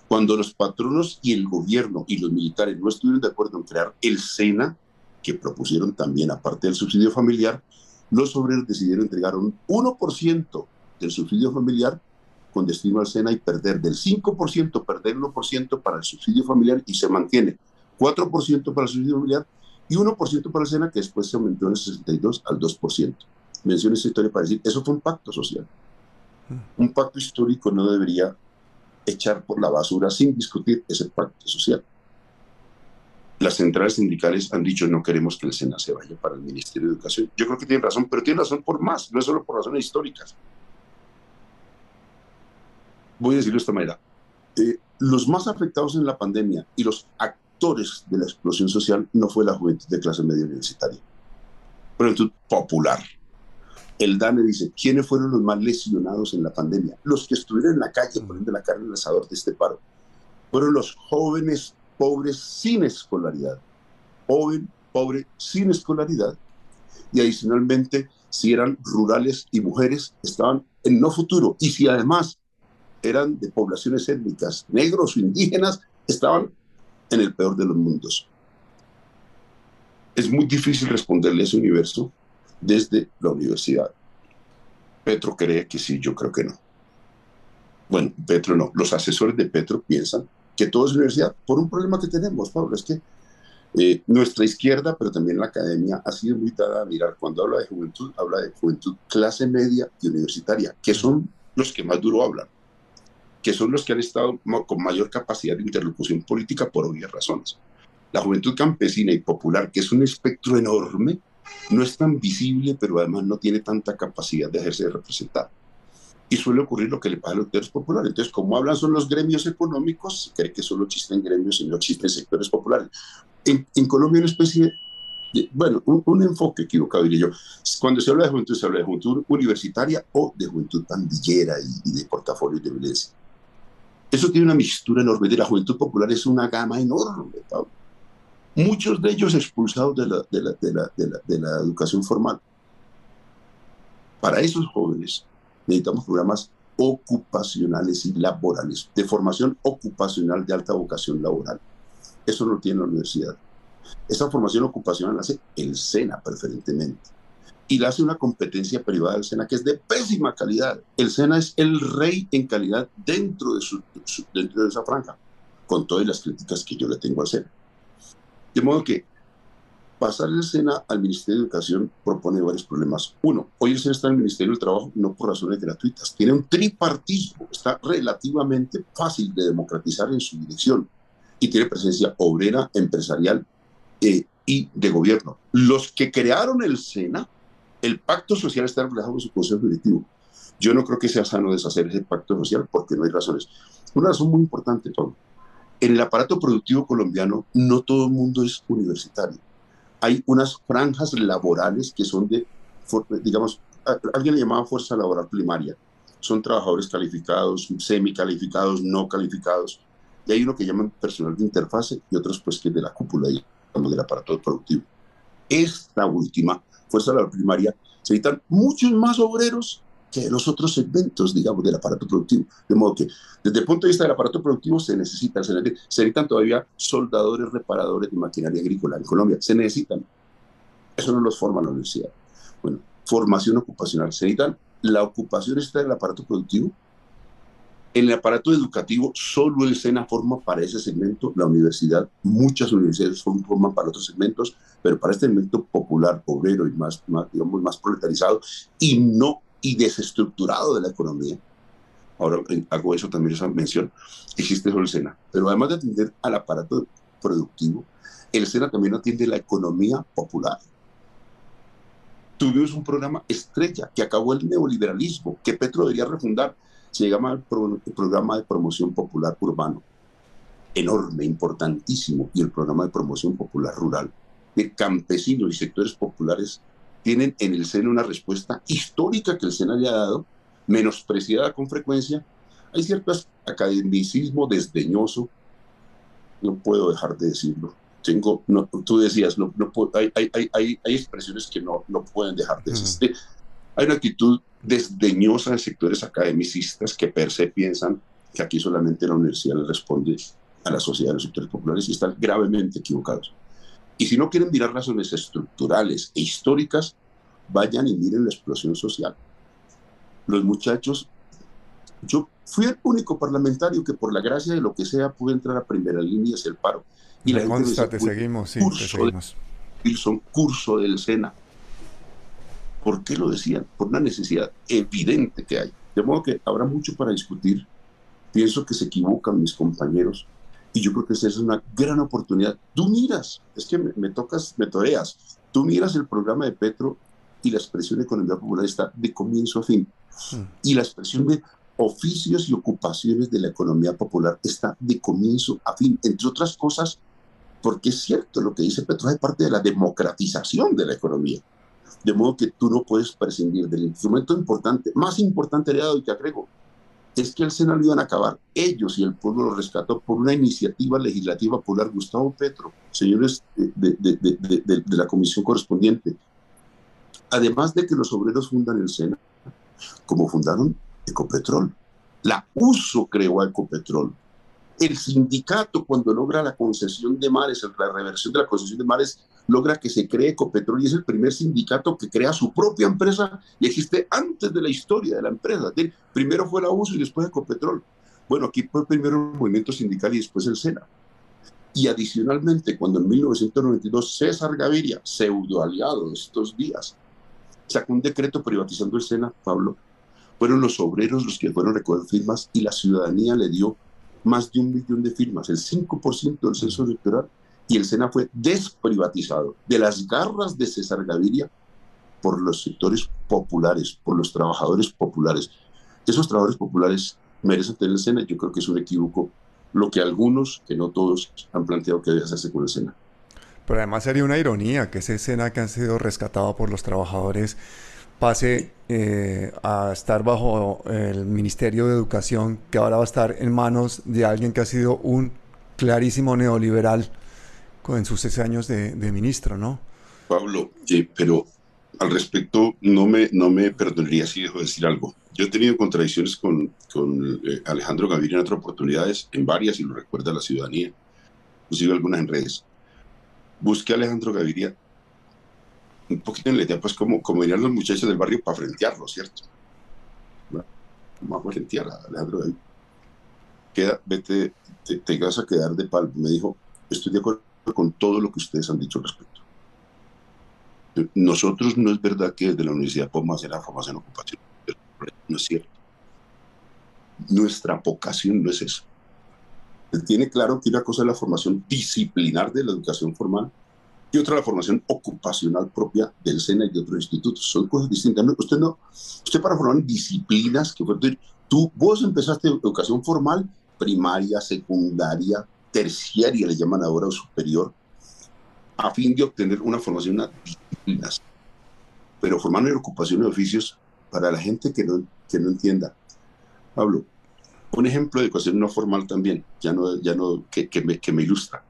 Cuando los patronos y el gobierno y los militares no estuvieron de acuerdo en crear el SENA, que propusieron también aparte del subsidio familiar, los obreros decidieron entregar un 1% del subsidio familiar con destino al SENA y perder del 5%, perder el 1% para el subsidio familiar y se mantiene 4% para el subsidio familiar y 1% para el SENA que después se aumentó en el 62 al 2%. Menciono esta historia para decir, eso fue un pacto social. Mm. Un pacto histórico no debería echar por la basura sin discutir ese pacto social. Las centrales sindicales han dicho no queremos que el SENA se vaya para el Ministerio de Educación. Yo creo que tienen razón, pero tienen razón por más, no es solo por razones históricas. Voy a decirlo de esta manera. Eh, los más afectados en la pandemia y los actores de la explosión social no fue la juventud de clase media universitaria, juventud popular, el DANE dice, ¿quiénes fueron los más lesionados en la pandemia? Los que estuvieron en la calle poniendo la carne en el asador de este paro. Fueron los jóvenes pobres sin escolaridad. Joven, pobre, sin escolaridad. Y adicionalmente, si eran rurales y mujeres, estaban en no futuro. Y si además eran de poblaciones étnicas, negros o indígenas, estaban en el peor de los mundos. Es muy difícil responderle a ese universo desde la universidad. Petro cree que sí, yo creo que no. Bueno, Petro no. Los asesores de Petro piensan que todo es universidad por un problema que tenemos, Pablo. Es que eh, nuestra izquierda, pero también la academia, ha sido muy dada a mirar. Cuando habla de juventud, habla de juventud clase media y universitaria, que son los que más duro hablan, que son los que han estado con mayor capacidad de interlocución política por obvias razones. La juventud campesina y popular, que es un espectro enorme, no es tan visible, pero además no tiene tanta capacidad de ejercer representar. Y suele ocurrir lo que le pasa a los sectores populares. Entonces, como hablan son los gremios económicos, cree que solo existen gremios y no existen sectores populares. En, Colombia una especie de, bueno, un, enfoque equivocado, diría yo. Cuando se habla de juventud, se habla de juventud universitaria o de juventud pandillera y, de portafolio de violencia. Eso tiene una mixtura enorme. De la juventud popular es una gama enorme, Pablo muchos de ellos expulsados de la, de la, de la, de la, educación formal. Para esos jóvenes necesitamos programas ocupacionales y laborales, de formación ocupacional de alta vocación laboral. Eso no tiene la universidad. Esa formación ocupacional la hace el SENA preferentemente. Y la hace una competencia privada del SENA que es de pésima calidad. El SENA es el rey en calidad dentro de, su, dentro de esa franja, con todas las críticas que yo le tengo al SENA. De modo que pasar el SENA al Ministerio de Educación propone varios problemas. Uno, hoy el SENA está en el Ministerio del Trabajo no por razones gratuitas, tiene un tripartismo, está relativamente fácil de democratizar en su dirección y tiene presencia obrera, empresarial eh, y de gobierno. Los que crearon el SENA, el pacto social está reflejado en su consejo directivo. Yo no creo que sea sano deshacer ese pacto social porque no hay razones. Una razón muy importante, Pablo en el aparato productivo colombiano no todo el mundo es universitario. Hay unas franjas laborales que son de, digamos, alguien le llamaba fuerza laboral primaria. Son trabajadores calificados, semi-calificados, no calificados. Y hay uno que llaman personal de interfase y otros pues que de la cúpula, del aparato productivo. Esta última, fuerza laboral primaria, se necesitan muchos más obreros que los otros segmentos, digamos, del aparato productivo. De modo que, desde el punto de vista del aparato productivo, se necesitan, se necesitan, todavía soldadores reparadores de maquinaria agrícola en Colombia. Se necesitan. Eso no los forma la universidad. Bueno, formación ocupacional. Se necesitan. La ocupación está en el aparato productivo. En el aparato educativo, solo el SENA forma para ese segmento, la universidad, muchas universidades forman para otros segmentos, pero para este segmento popular, obrero y más, más digamos, más proletarizado, y no y desestructurado de la economía. Ahora hago eso también, esa mención. Existe solo el SENA. Pero además de atender al aparato productivo, el SENA también atiende la economía popular. Tuvimos un programa estrella que acabó el neoliberalismo, que Petro debería refundar. Se llama el, programa de promoción popular urbano. Enorme, importantísimo. Y el programa de promoción popular rural. De campesinos y sectores populares tienen en el SENA una respuesta histórica que el SENA le ha dado, menospreciada con frecuencia. Hay cierto academicismo desdeñoso, no puedo dejar de decirlo. Tengo, no, tú decías, no, no hay, hay, hay, hay, expresiones que no, no pueden dejar de existir. Hay una actitud desdeñosa de sectores academicistas que per se piensan que aquí solamente la universidad le responde a la sociedad de los sectores populares y están gravemente equivocados. Y si no quieren mirar razones estructurales e históricas, vayan y miren la explosión social. Los muchachos, yo fui el único parlamentario que por la gracia de lo que sea pude entrar a primera línea hacia el paro. Y la consta, te seguimos, sí, te seguimos. Wilson, curso del SENA. ¿Por qué lo decían? Por una necesidad evidente que hay. De modo que habrá mucho para discutir. Pienso que se equivocan mis compañeros y yo creo que esa es una gran oportunidad. Tú miras, es que me, tocas, me toreas, tú miras el programa de Petro y la expresión de economía popular está de comienzo a fin. Hmm. Y la expresión de oficios y ocupaciones de la economía popular está de comienzo a fin, entre otras cosas, porque es cierto lo que dice Petro, es parte de la democratización de la economía. De modo que tú no puedes prescindir del instrumento importante, más importante heredado, y te agrego, es que el Senado iban a acabar. Ellos y el pueblo lo rescató por una iniciativa legislativa popular. Gustavo Petro, señores de, de, la comisión correspondiente, además de que los obreros fundan el Sena, como fundaron Ecopetrol. La USO creó a Ecopetrol. El sindicato, cuando logra la concesión de mares, la reversión de la concesión de mares, logra que se cree Ecopetrol y es el primer sindicato que crea su propia empresa y existe antes de la historia de la empresa. Primero fue la USO y después Ecopetrol. Bueno, aquí fue primero el movimiento sindical y después el SENA. Y adicionalmente, cuando en 1992 César Gaviria, pseudo aliado de estos días, sacó un decreto privatizando el SENA, Pablo, fueron los obreros los que fueron a recoger firmas y la ciudadanía le dio más de un millón de firmas, el 5% del censo electoral, y el SENA fue desprivatizado de las garras de César Gaviria por los sectores populares, por los trabajadores populares. Esos trabajadores populares merecen tener el SENA, yo creo que es un equívoco lo que algunos, que no todos, han planteado que debe hacerse con el SENA. Pero además sería una ironía que ese SENA que ha sido rescatado por los trabajadores pase eh, a estar bajo el Ministerio de Educación, que ahora va a estar en manos de alguien que ha sido un clarísimo neoliberal en sus seis años de, ministro, ¿no? Pablo, pero al respecto no me, no me perdonaría si dejo de decir algo. Yo he tenido contradicciones con, con eh, Alejandro Gaviria en otras oportunidades, en varias, y lo recuerda la ciudadanía, inclusive algunas en redes. Busqué a Alejandro Gaviria un poquito en la idea, pues como, como venían los muchachos del barrio para frentearlo, ¿cierto? Vamos a frentear a Alejandro David. Queda, vete, te, vas a quedar de pal. Me dijo, estoy de acuerdo con todo lo que ustedes han dicho al respecto. Nosotros no es verdad que desde la universidad podemos hacer la formación ocupación. No es cierto. Nuestra vocación no es eso. Él tiene claro que una cosa es la formación disciplinar de la educación formal y otra la formación ocupacional propia del SENA y de otros institutos. Son cosas distintas. usted no, usted para formar disciplinas que tú, vos empezaste educación formal, primaria, secundaria, terciaria, le llaman ahora, o superior, a fin de obtener una formación en disciplinas. Pero formar en ocupación de oficios, para la gente que no, que no entienda. Pablo, un ejemplo de educación no formal también, ya no, ya no que, que, me, que me ilustra.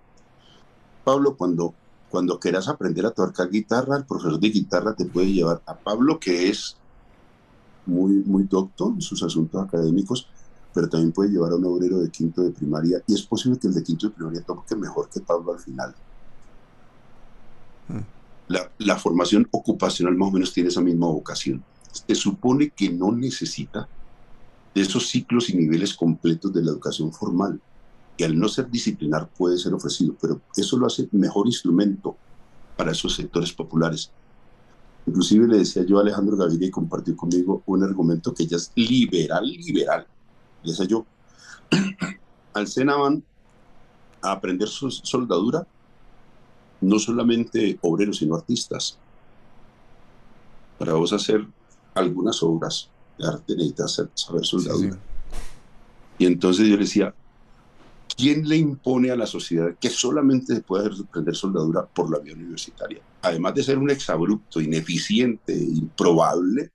Pablo, cuando cuando quieras aprender a tocar guitarra, el profesor de guitarra te puede llevar a Pablo, que es muy, muy docto en sus asuntos académicos, pero también puede llevar a un obrero de quinto de primaria y es posible que el de quinto de primaria toque mejor que Pablo al final. Hmm. La, la, formación ocupacional más o menos tiene esa misma vocación. Se supone que no necesita de esos ciclos y niveles completos de la educación formal y al no ser disciplinar puede ser ofrecido, pero eso lo hace mejor instrumento para esos sectores populares. Inclusive le decía yo a Alejandro Gaviria y compartió conmigo un argumento que ya es liberal, liberal. Decía yo, al SENA van a aprender su soldadura no solamente obreros, sino artistas. para vos hacer algunas obras de arte necesitas saber soldadura. Y entonces yo le decía, ¿quién le impone a la sociedad que solamente se puede aprender soldadura por la vía universitaria? Además de ser un exabrupto, ineficiente, improbable,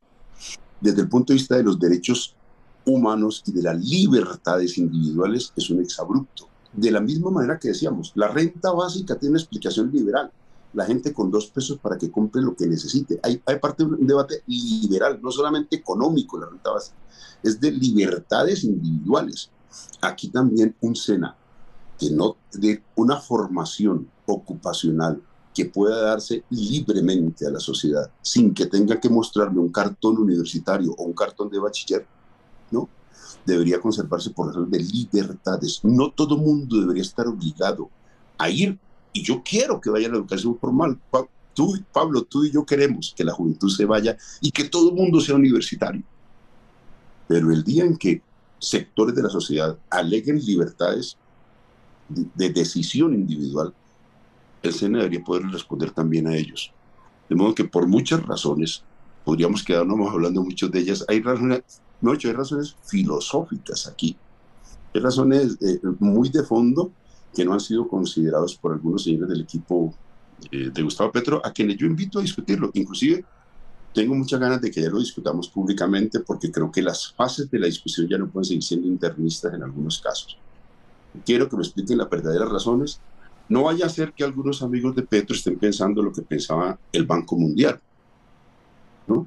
desde el punto de vista de los derechos humanos y de las libertades individuales, es un exabrupto. De la misma manera que decíamos, la renta básica tiene una explicación liberal. La gente con dos pesos para que compre lo que necesite. Hay, hay parte de un debate liberal, no solamente económico la renta básica, es de libertades individuales. Aquí también un SENA que no de una formación ocupacional que pueda darse libremente a la sociedad sin que tenga que mostrarle un cartón universitario o un cartón de bachiller, ¿no? Debería conservarse por razones de libertades. No todo mundo debería estar obligado a ir, y yo quiero que vaya a la educación formal. Tú, Pablo, tú y yo queremos que la juventud se vaya y que todo el mundo sea universitario. Pero el día en que sectores de la sociedad aleguen libertades de, decisión individual, el SENA debería poder responder también a ellos. De modo que por muchas razones, podríamos quedarnos hablando muchas de ellas, hay razones, no, hay razones filosóficas aquí, hay razones eh, muy de fondo que no han sido considerados por algunos señores del equipo eh, de Gustavo Petro, a quienes yo invito a discutirlo. Inclusive tengo muchas ganas de que ya lo discutamos públicamente porque creo que las fases de la discusión ya no pueden seguir siendo internistas en algunos casos. Quiero que me expliquen las verdaderas razones. No vaya a ser que algunos amigos de Petro estén pensando lo que pensaba el Banco Mundial, ¿no?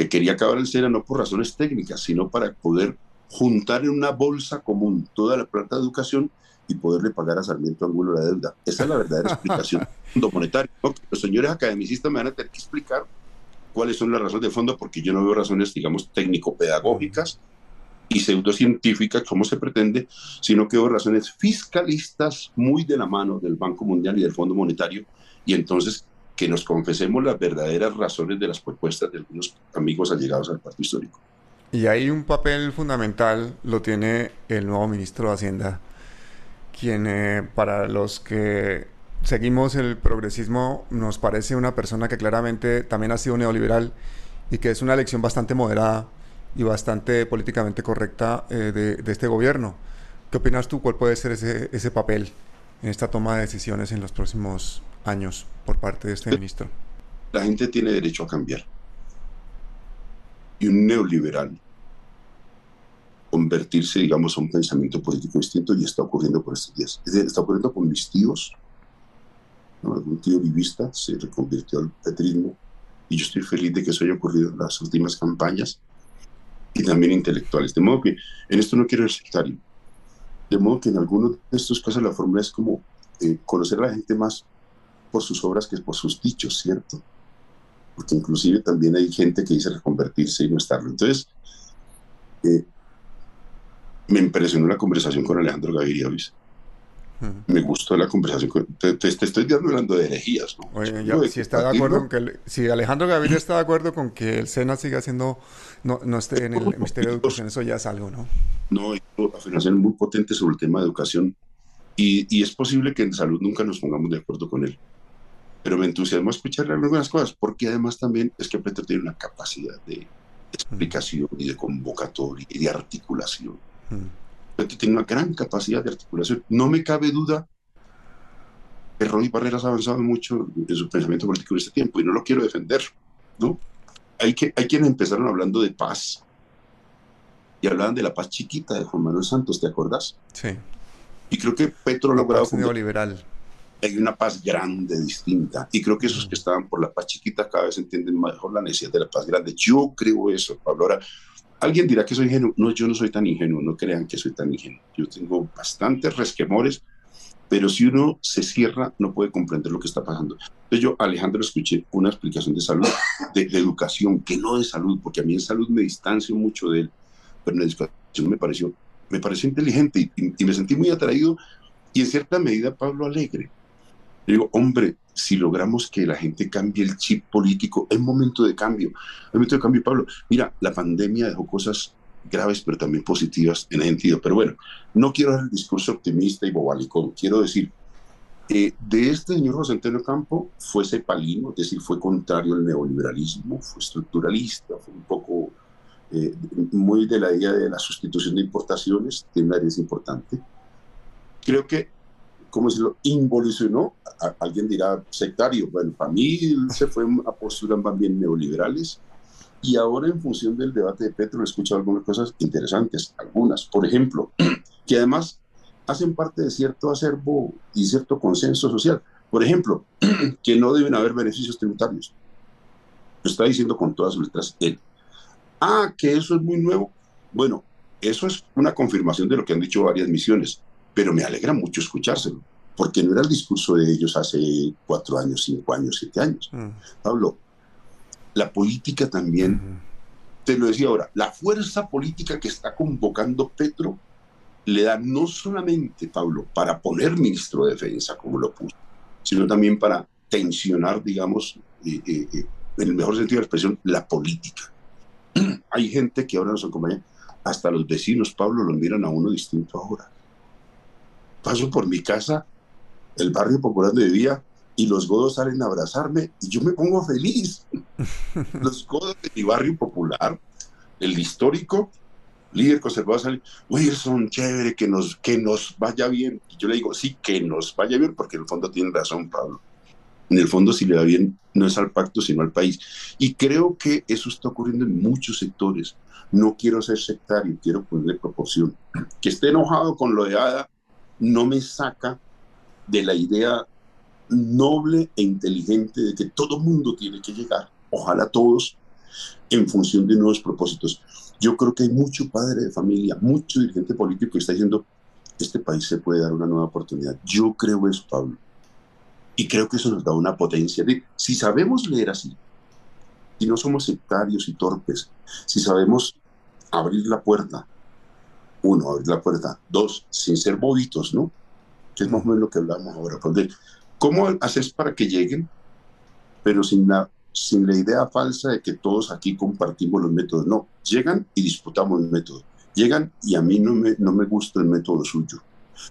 Que quería acabar el SENA no por razones técnicas, sino para poder juntar en una bolsa común toda la plata de educación y poderle pagar a Sarmiento Angulo la deuda. Esa es la verdadera explicación del monetario. Los señores academicistas me van a tener que explicar cuáles son las razones de fondo, porque yo no veo razones, digamos, técnico-pedagógicas y pseudocientíficas, como se pretende, sino que veo razones fiscalistas muy de la mano del Banco Mundial y del Fondo Monetario, y entonces que nos confesemos las verdaderas razones de las propuestas de algunos amigos allegados al Partido Histórico. Y ahí un papel fundamental lo tiene el nuevo ministro de Hacienda, quien eh, para los que seguimos el progresismo, nos parece una persona que claramente también ha sido neoliberal y que es una elección bastante moderada y bastante políticamente correcta eh, de, este gobierno. ¿Qué opinas tú? ¿Cuál puede ser ese, ese papel en esta toma de decisiones en los próximos años por parte de este ministro? La gente tiene derecho a cambiar. Y un neoliberal convertirse, digamos, a un pensamiento político distinto y está ocurriendo por estos días. Está ocurriendo con mis tíos, algún tío vivista se reconvirtió al petrismo y yo estoy feliz de que eso haya ocurrido en las últimas campañas y también intelectuales. De modo que en esto no quiero ser sectario. De modo que en algunos de estos casos la fórmula es como eh, conocer a la gente más por sus obras que por sus dichos, ¿cierto? Porque inclusive también hay gente que dice reconvertirse y no estarlo. Entonces, eh, me impresionó la conversación con Alejandro Gaviria, ¿viste? me gustó la conversación. Te, te, estoy hablando de herejías. ¿no? si está de acuerdo con que si Alejandro Gaviria está de acuerdo con que el SENA siga siendo, no, no esté en el Ministerio de Educación, eso ya es algo, ¿no? No, hay afirmaciones muy potente sobre el tema de educación y, y, es posible que en salud nunca nos pongamos de acuerdo con él. Pero me entusiasma escucharle algunas cosas, porque además también es que Petro tiene una capacidad de explicación y de convocatoria y de articulación tiene una gran capacidad de articulación. No me cabe duda que Roy Barreras ha avanzado mucho en su pensamiento político en este tiempo y no lo quiero defender, ¿no? Hay, que, hay quienes empezaron hablando de paz y hablaban de la paz chiquita de Juan Manuel Santos, ¿te acordás? Sí. Y creo que Petro ha logrado... Paz neoliberal. Hay una paz grande, distinta. Y creo que esos que estaban por la paz chiquita cada vez entienden mejor la necesidad de la paz grande. Yo creo eso, Pablo. Ahora, Alguien dirá que soy ingenuo. No, yo no soy tan ingenuo, no crean que soy tan ingenuo. Yo tengo bastantes resquemores, pero si uno se cierra, no puede comprender lo que está pasando. Entonces yo, Alejandro, escuché una explicación de salud, de, educación, que no de salud, porque a mí en salud me distancio mucho de él, pero en la educación me pareció, me pareció inteligente y, y me sentí muy atraído y en cierta medida Pablo alegre. Yo digo, hombre, si logramos que la gente cambie el chip político, es momento de cambio. Es momento de cambio, Pablo. Mira, la pandemia dejó cosas graves, pero también positivas en ese sentido. Pero bueno, no quiero hacer el discurso optimista y bobalicón. Quiero decir, Eh, de este señor José Antonio Campo fue cepalino, es decir, fue contrario al neoliberalismo, fue estructuralista, fue un poco eh, muy de la idea de la sustitución de importaciones, tiene una área importante. Creo que, como se lo involucionó, alguien dirá sectario, bueno, para mí se fue a posturas más bien neoliberales, y ahora en función del debate de Petro he escuchado algunas cosas interesantes, algunas, por ejemplo, que además hacen parte de cierto acervo y cierto consenso social. Por ejemplo, que no deben haber beneficios tributarios. Lo está diciendo con todas sus letras él. Ah, que eso es muy nuevo. Bueno, eso es una confirmación de lo que han dicho varias misiones, pero me alegra mucho escuchárselo, porque no era el discurso de ellos hace cuatro años, cinco años, siete años. Mm. Pablo, la política también, te lo decía ahora, la fuerza política que está convocando Petro le da no solamente, Pablo, para poner ministro de defensa, como lo puso, sino también para tensionar, digamos, eh, eh, eh, en el mejor sentido de la expresión, la política. Hay gente que ahora nos acompaña, hasta los vecinos, Pablo, lo miran a uno distinto ahora. Paso por mi casa, el barrio popular de vivía, y los godos salen a abrazarme y yo me pongo feliz. los godos de mi barrio popular, el histórico, líder conservador sale, Wilson, chévere, que nos, que nos vaya bien. Y yo le digo, sí, que nos vaya bien, porque en el fondo tiene razón, Pablo. En el fondo, si le va bien, no es al pacto, sino al país. Y creo que eso está ocurriendo en muchos sectores. No quiero ser sectario, quiero ponerle proporción. Que esté enojado con lo de ADA no me saca de la idea noble e inteligente de que todo mundo tiene que llegar, ojalá todos, en función de nuevos propósitos. Yo creo que hay mucho padre de familia, mucho dirigente político que está diciendo, este país se puede dar una nueva oportunidad. Yo creo eso, Pablo. Y creo que eso nos da una potencia de, si sabemos leer así, si no somos sectarios y torpes, si sabemos abrir la puerta, uno, abrir la puerta, dos, sin ser bobitos, ¿no? Que es más o menos lo que hablamos ahora. Porque, ¿Cómo haces para que lleguen, pero sin la sin la idea falsa de que todos aquí compartimos los métodos. No, llegan y disputamos el método. Llegan y a mí no me, no me gusta el método suyo.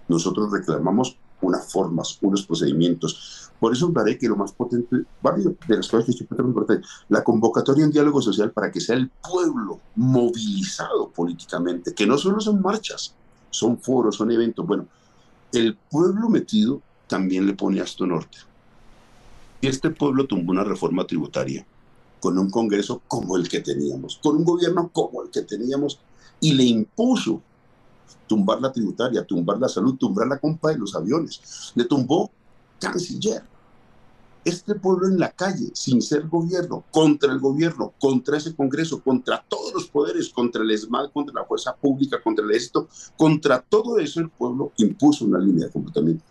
Nosotros reclamamos unas formas, unos procedimientos. Por eso hablaré que lo más potente, varios de las cosas que muy importante, la convocatoria en diálogo social para que sea el pueblo movilizado políticamente, que no solo son marchas, son foros, son eventos. Bueno, el pueblo metido también le pone a esto norte. Y este pueblo tumbó una reforma tributaria con un Congreso como el que teníamos, con un gobierno como el que teníamos, y le impuso tumbar la tributaria, tumbar la salud, tumbar la compra de los aviones. Le tumbó canciller. Este pueblo en la calle, sin ser gobierno, contra el gobierno, contra ese Congreso, contra todos los poderes, contra el ESMAD, contra la fuerza pública, contra el ejército, contra todo eso el pueblo impuso una línea de comportamiento.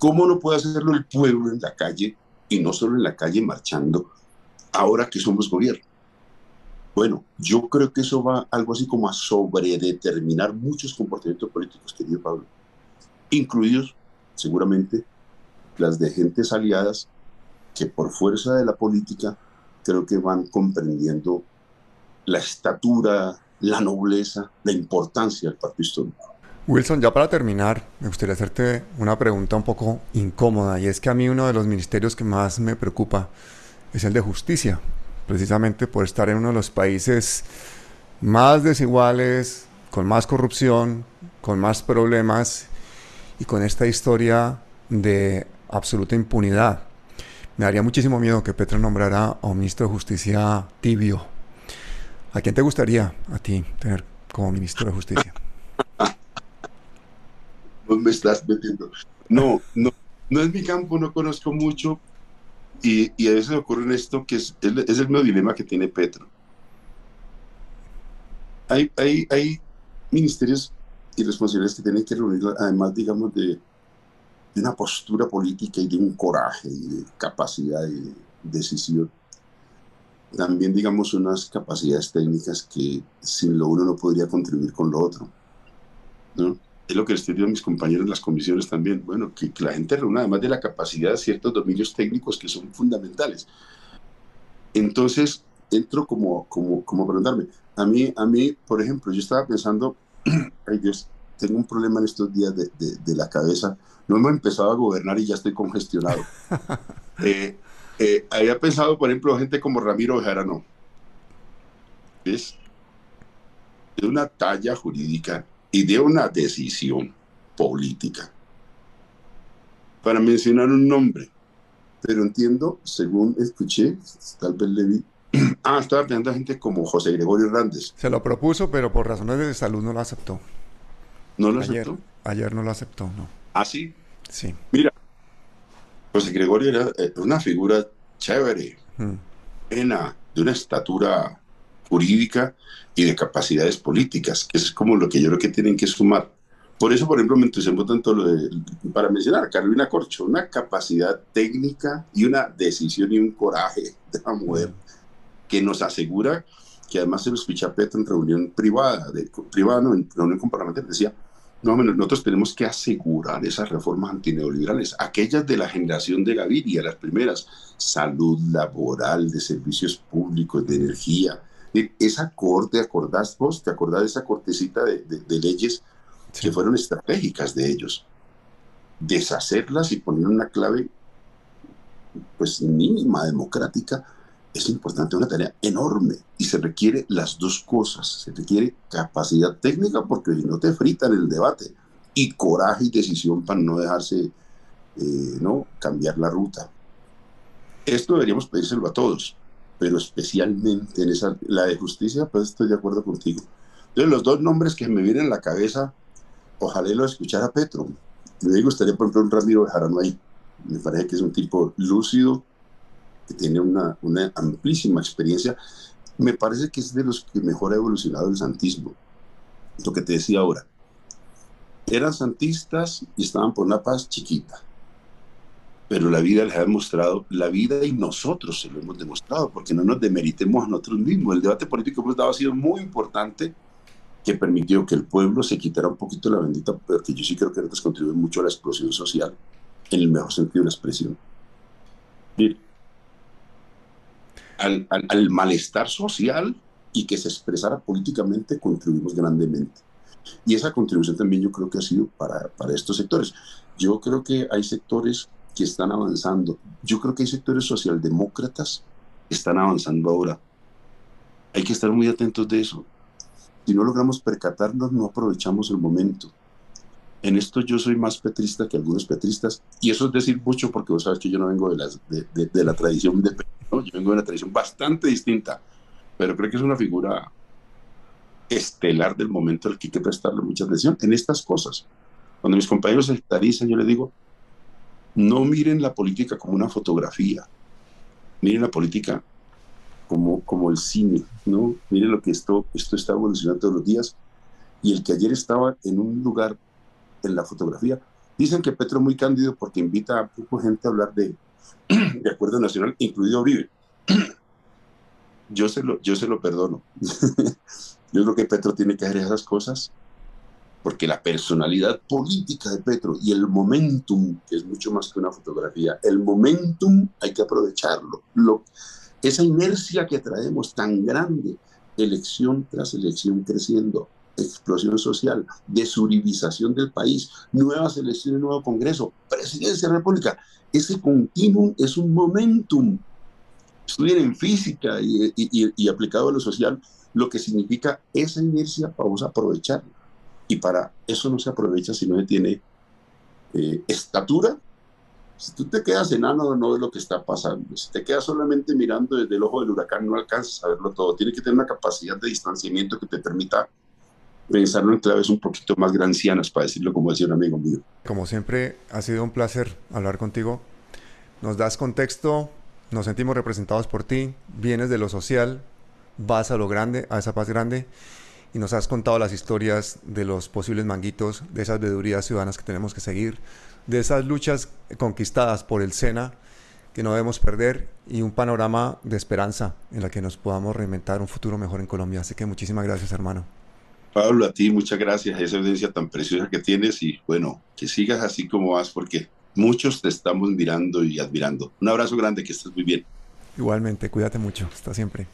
¿Cómo no puede hacerlo el pueblo en la calle y no solo en la calle marchando ahora que somos gobierno? Bueno, yo creo que eso va algo así como a sobredeterminar muchos comportamientos políticos, querido Pablo, incluidos seguramente las de gentes aliadas que por fuerza de la política creo que van comprendiendo la estatura, la nobleza, la importancia del partido histórico. Wilson, ya para terminar, me gustaría hacerte una pregunta un poco incómoda y es que a mí uno de los ministerios que más me preocupa es el de justicia, precisamente por estar en uno de los países más desiguales, con más corrupción, con más problemas y con esta historia de absoluta impunidad. Me daría muchísimo miedo que Petro nombrara a un ministro de justicia tibio. ¿A quién te gustaría a ti tener como ministro de justicia? me estás metiendo. No, no, no es mi campo, no conozco mucho. Y, a veces ocurre esto que es, es el mismo dilema que tiene Petro. Hay, hay, hay ministerios y responsabilidades que tienen que reunir, además, digamos, de, de una postura política y de un coraje y de capacidad de decisión. También, digamos, unas capacidades técnicas que sin lo uno no podría contribuir con lo otro. ¿no? Es lo que les estoy a mis compañeros en las comisiones también, bueno, que, la gente reúna además de la capacidad de ciertos dominios técnicos que son fundamentales. Entonces, entro como, como, como preguntarme, a mí, a mí, por ejemplo, yo estaba pensando, ay Dios, tengo un problema en estos días de, de, la cabeza. No hemos empezado a gobernar y ya estoy congestionado. eh, eh, había pensado, por ejemplo, gente como Ramiro Bejarano. ¿Ves? De una talla jurídica y de una decisión política. Para mencionar un nombre. Pero entiendo, según escuché, tal vez le vi. Ah, estaba pensando a gente como José Gregorio Hernández. Se lo propuso, pero por razones de salud no lo aceptó. ¿No lo aceptó? Ayer no lo aceptó, no. ¿Ah, sí? Sí. Mira, José Gregorio era eh, una figura chévere, hmm. de una estatura jurídica y de capacidades políticas, que es como lo que yo creo que tienen que sumar. Por eso, por ejemplo, me entusiasmó tanto lo de, para mencionar Carolina Corcho, una capacidad técnica y una decisión y un coraje de la mujer que nos asegura que además se lo escucha a Petro en reunión privada, de, privada no, en reunión con parlamentarios, decía, no, nosotros tenemos que asegurar esas reformas antineoliberales, aquellas de la generación de Gaviria, las primeras, salud laboral, de servicios públicos, de energía. Esa corte, ¿acordás vos? ¿Te acordás de esa cortecita de, leyes que fueron estratégicas de ellos? Deshacerlas y poner una clave pues mínima democrática es importante, una tarea enorme y se requiere las dos cosas. Se requiere capacidad técnica porque si no te fritan el debate y coraje y decisión para no dejarse eh, no cambiar la ruta. Esto deberíamos pedírselo a todos, pero especialmente en esa, la de justicia, pues estoy de acuerdo contigo. Entonces, los dos nombres que me vienen a la cabeza, ojalá lo escuchara Petro. Me gustaría, por ejemplo, un Ramiro Bejarano ahí. Me parece que es un tipo lúcido, que tiene una, una amplísima experiencia, me parece que es de los que mejor ha evolucionado el santismo. Lo que te decía ahora. Eran santistas y estaban por una paz chiquita. Pero la vida les ha demostrado, la vida y nosotros se lo hemos demostrado, porque no nos demeritemos a nosotros mismos. El debate político que hemos dado ha sido muy importante, que permitió que el pueblo se quitara un poquito la bendita, porque yo sí creo que nosotros contribuye mucho a la explosión social, en el mejor sentido de la expresión. Mire, al, malestar social y que se expresara políticamente, contribuimos grandemente. Y esa contribución también yo creo que ha sido para, para estos sectores. Yo creo que hay sectores que están avanzando. Yo creo que hay sectores socialdemócratas que están avanzando ahora. Hay que estar muy atentos de eso. Si no logramos percatarnos, no aprovechamos el momento. En esto yo soy más petrista que algunos petristas, y eso es decir mucho porque vos sabes que yo no vengo de, las, de, la tradición de ¿no? yo vengo de una tradición bastante distinta, pero creo que es una figura estelar del momento al que hay que prestarle mucha atención en estas cosas. Cuando mis compañeros se estarizan, yo les digo, no miren la política como una fotografía, miren la política como, como el cine, ¿no? Miren lo que esto, esto está evolucionando todos los días, y el que ayer estaba en un lugar en la fotografía. Dicen que Petro es muy cándido porque invita a poca gente a hablar de, de acuerdo nacional, incluido Uribe. yo, se lo, yo se lo perdono. yo creo que Petro tiene que hacer esas cosas porque la personalidad política de Petro y el momentum, que es mucho más que una fotografía, el momentum hay que aprovecharlo. Lo, esa inercia que traemos tan grande, elección tras elección creciendo, explosión social, desuribización del país, nuevas elecciones, nuevo Congreso, presidencia de República. Ese continuum es un momentum. Estudien en física y, y, aplicado a lo social, lo que significa esa inercia, vamos a aprovecharla. Y para eso no se aprovecha si no se tiene eh, estatura. Si tú te quedas enano, no ves lo que está pasando. Si te quedas solamente mirando desde el ojo del huracán, no alcanzas a verlo todo. Tiene que tener una capacidad de distanciamiento que te permita pensarlo en claves un poquito más grancianas, para decirlo como decía un amigo mío. Como siempre, ha sido un placer hablar contigo. Nos das contexto, nos sentimos representados por ti, vienes de lo social, vas a lo grande, a esa paz grande, y nos has contado las historias de los posibles manguitos, de esas veedurías ciudadanas que tenemos que seguir, de esas luchas conquistadas por el SENA que no debemos perder y un panorama de esperanza en la que nos podamos reinventar un futuro mejor en Colombia. Así que muchísimas gracias, hermano. Pablo, a ti muchas gracias, esa evidencia tan preciosa que tienes y bueno, que sigas así como vas porque muchos te estamos mirando y admirando. Un abrazo grande, que estés muy bien. Igualmente, cuídate mucho, hasta siempre.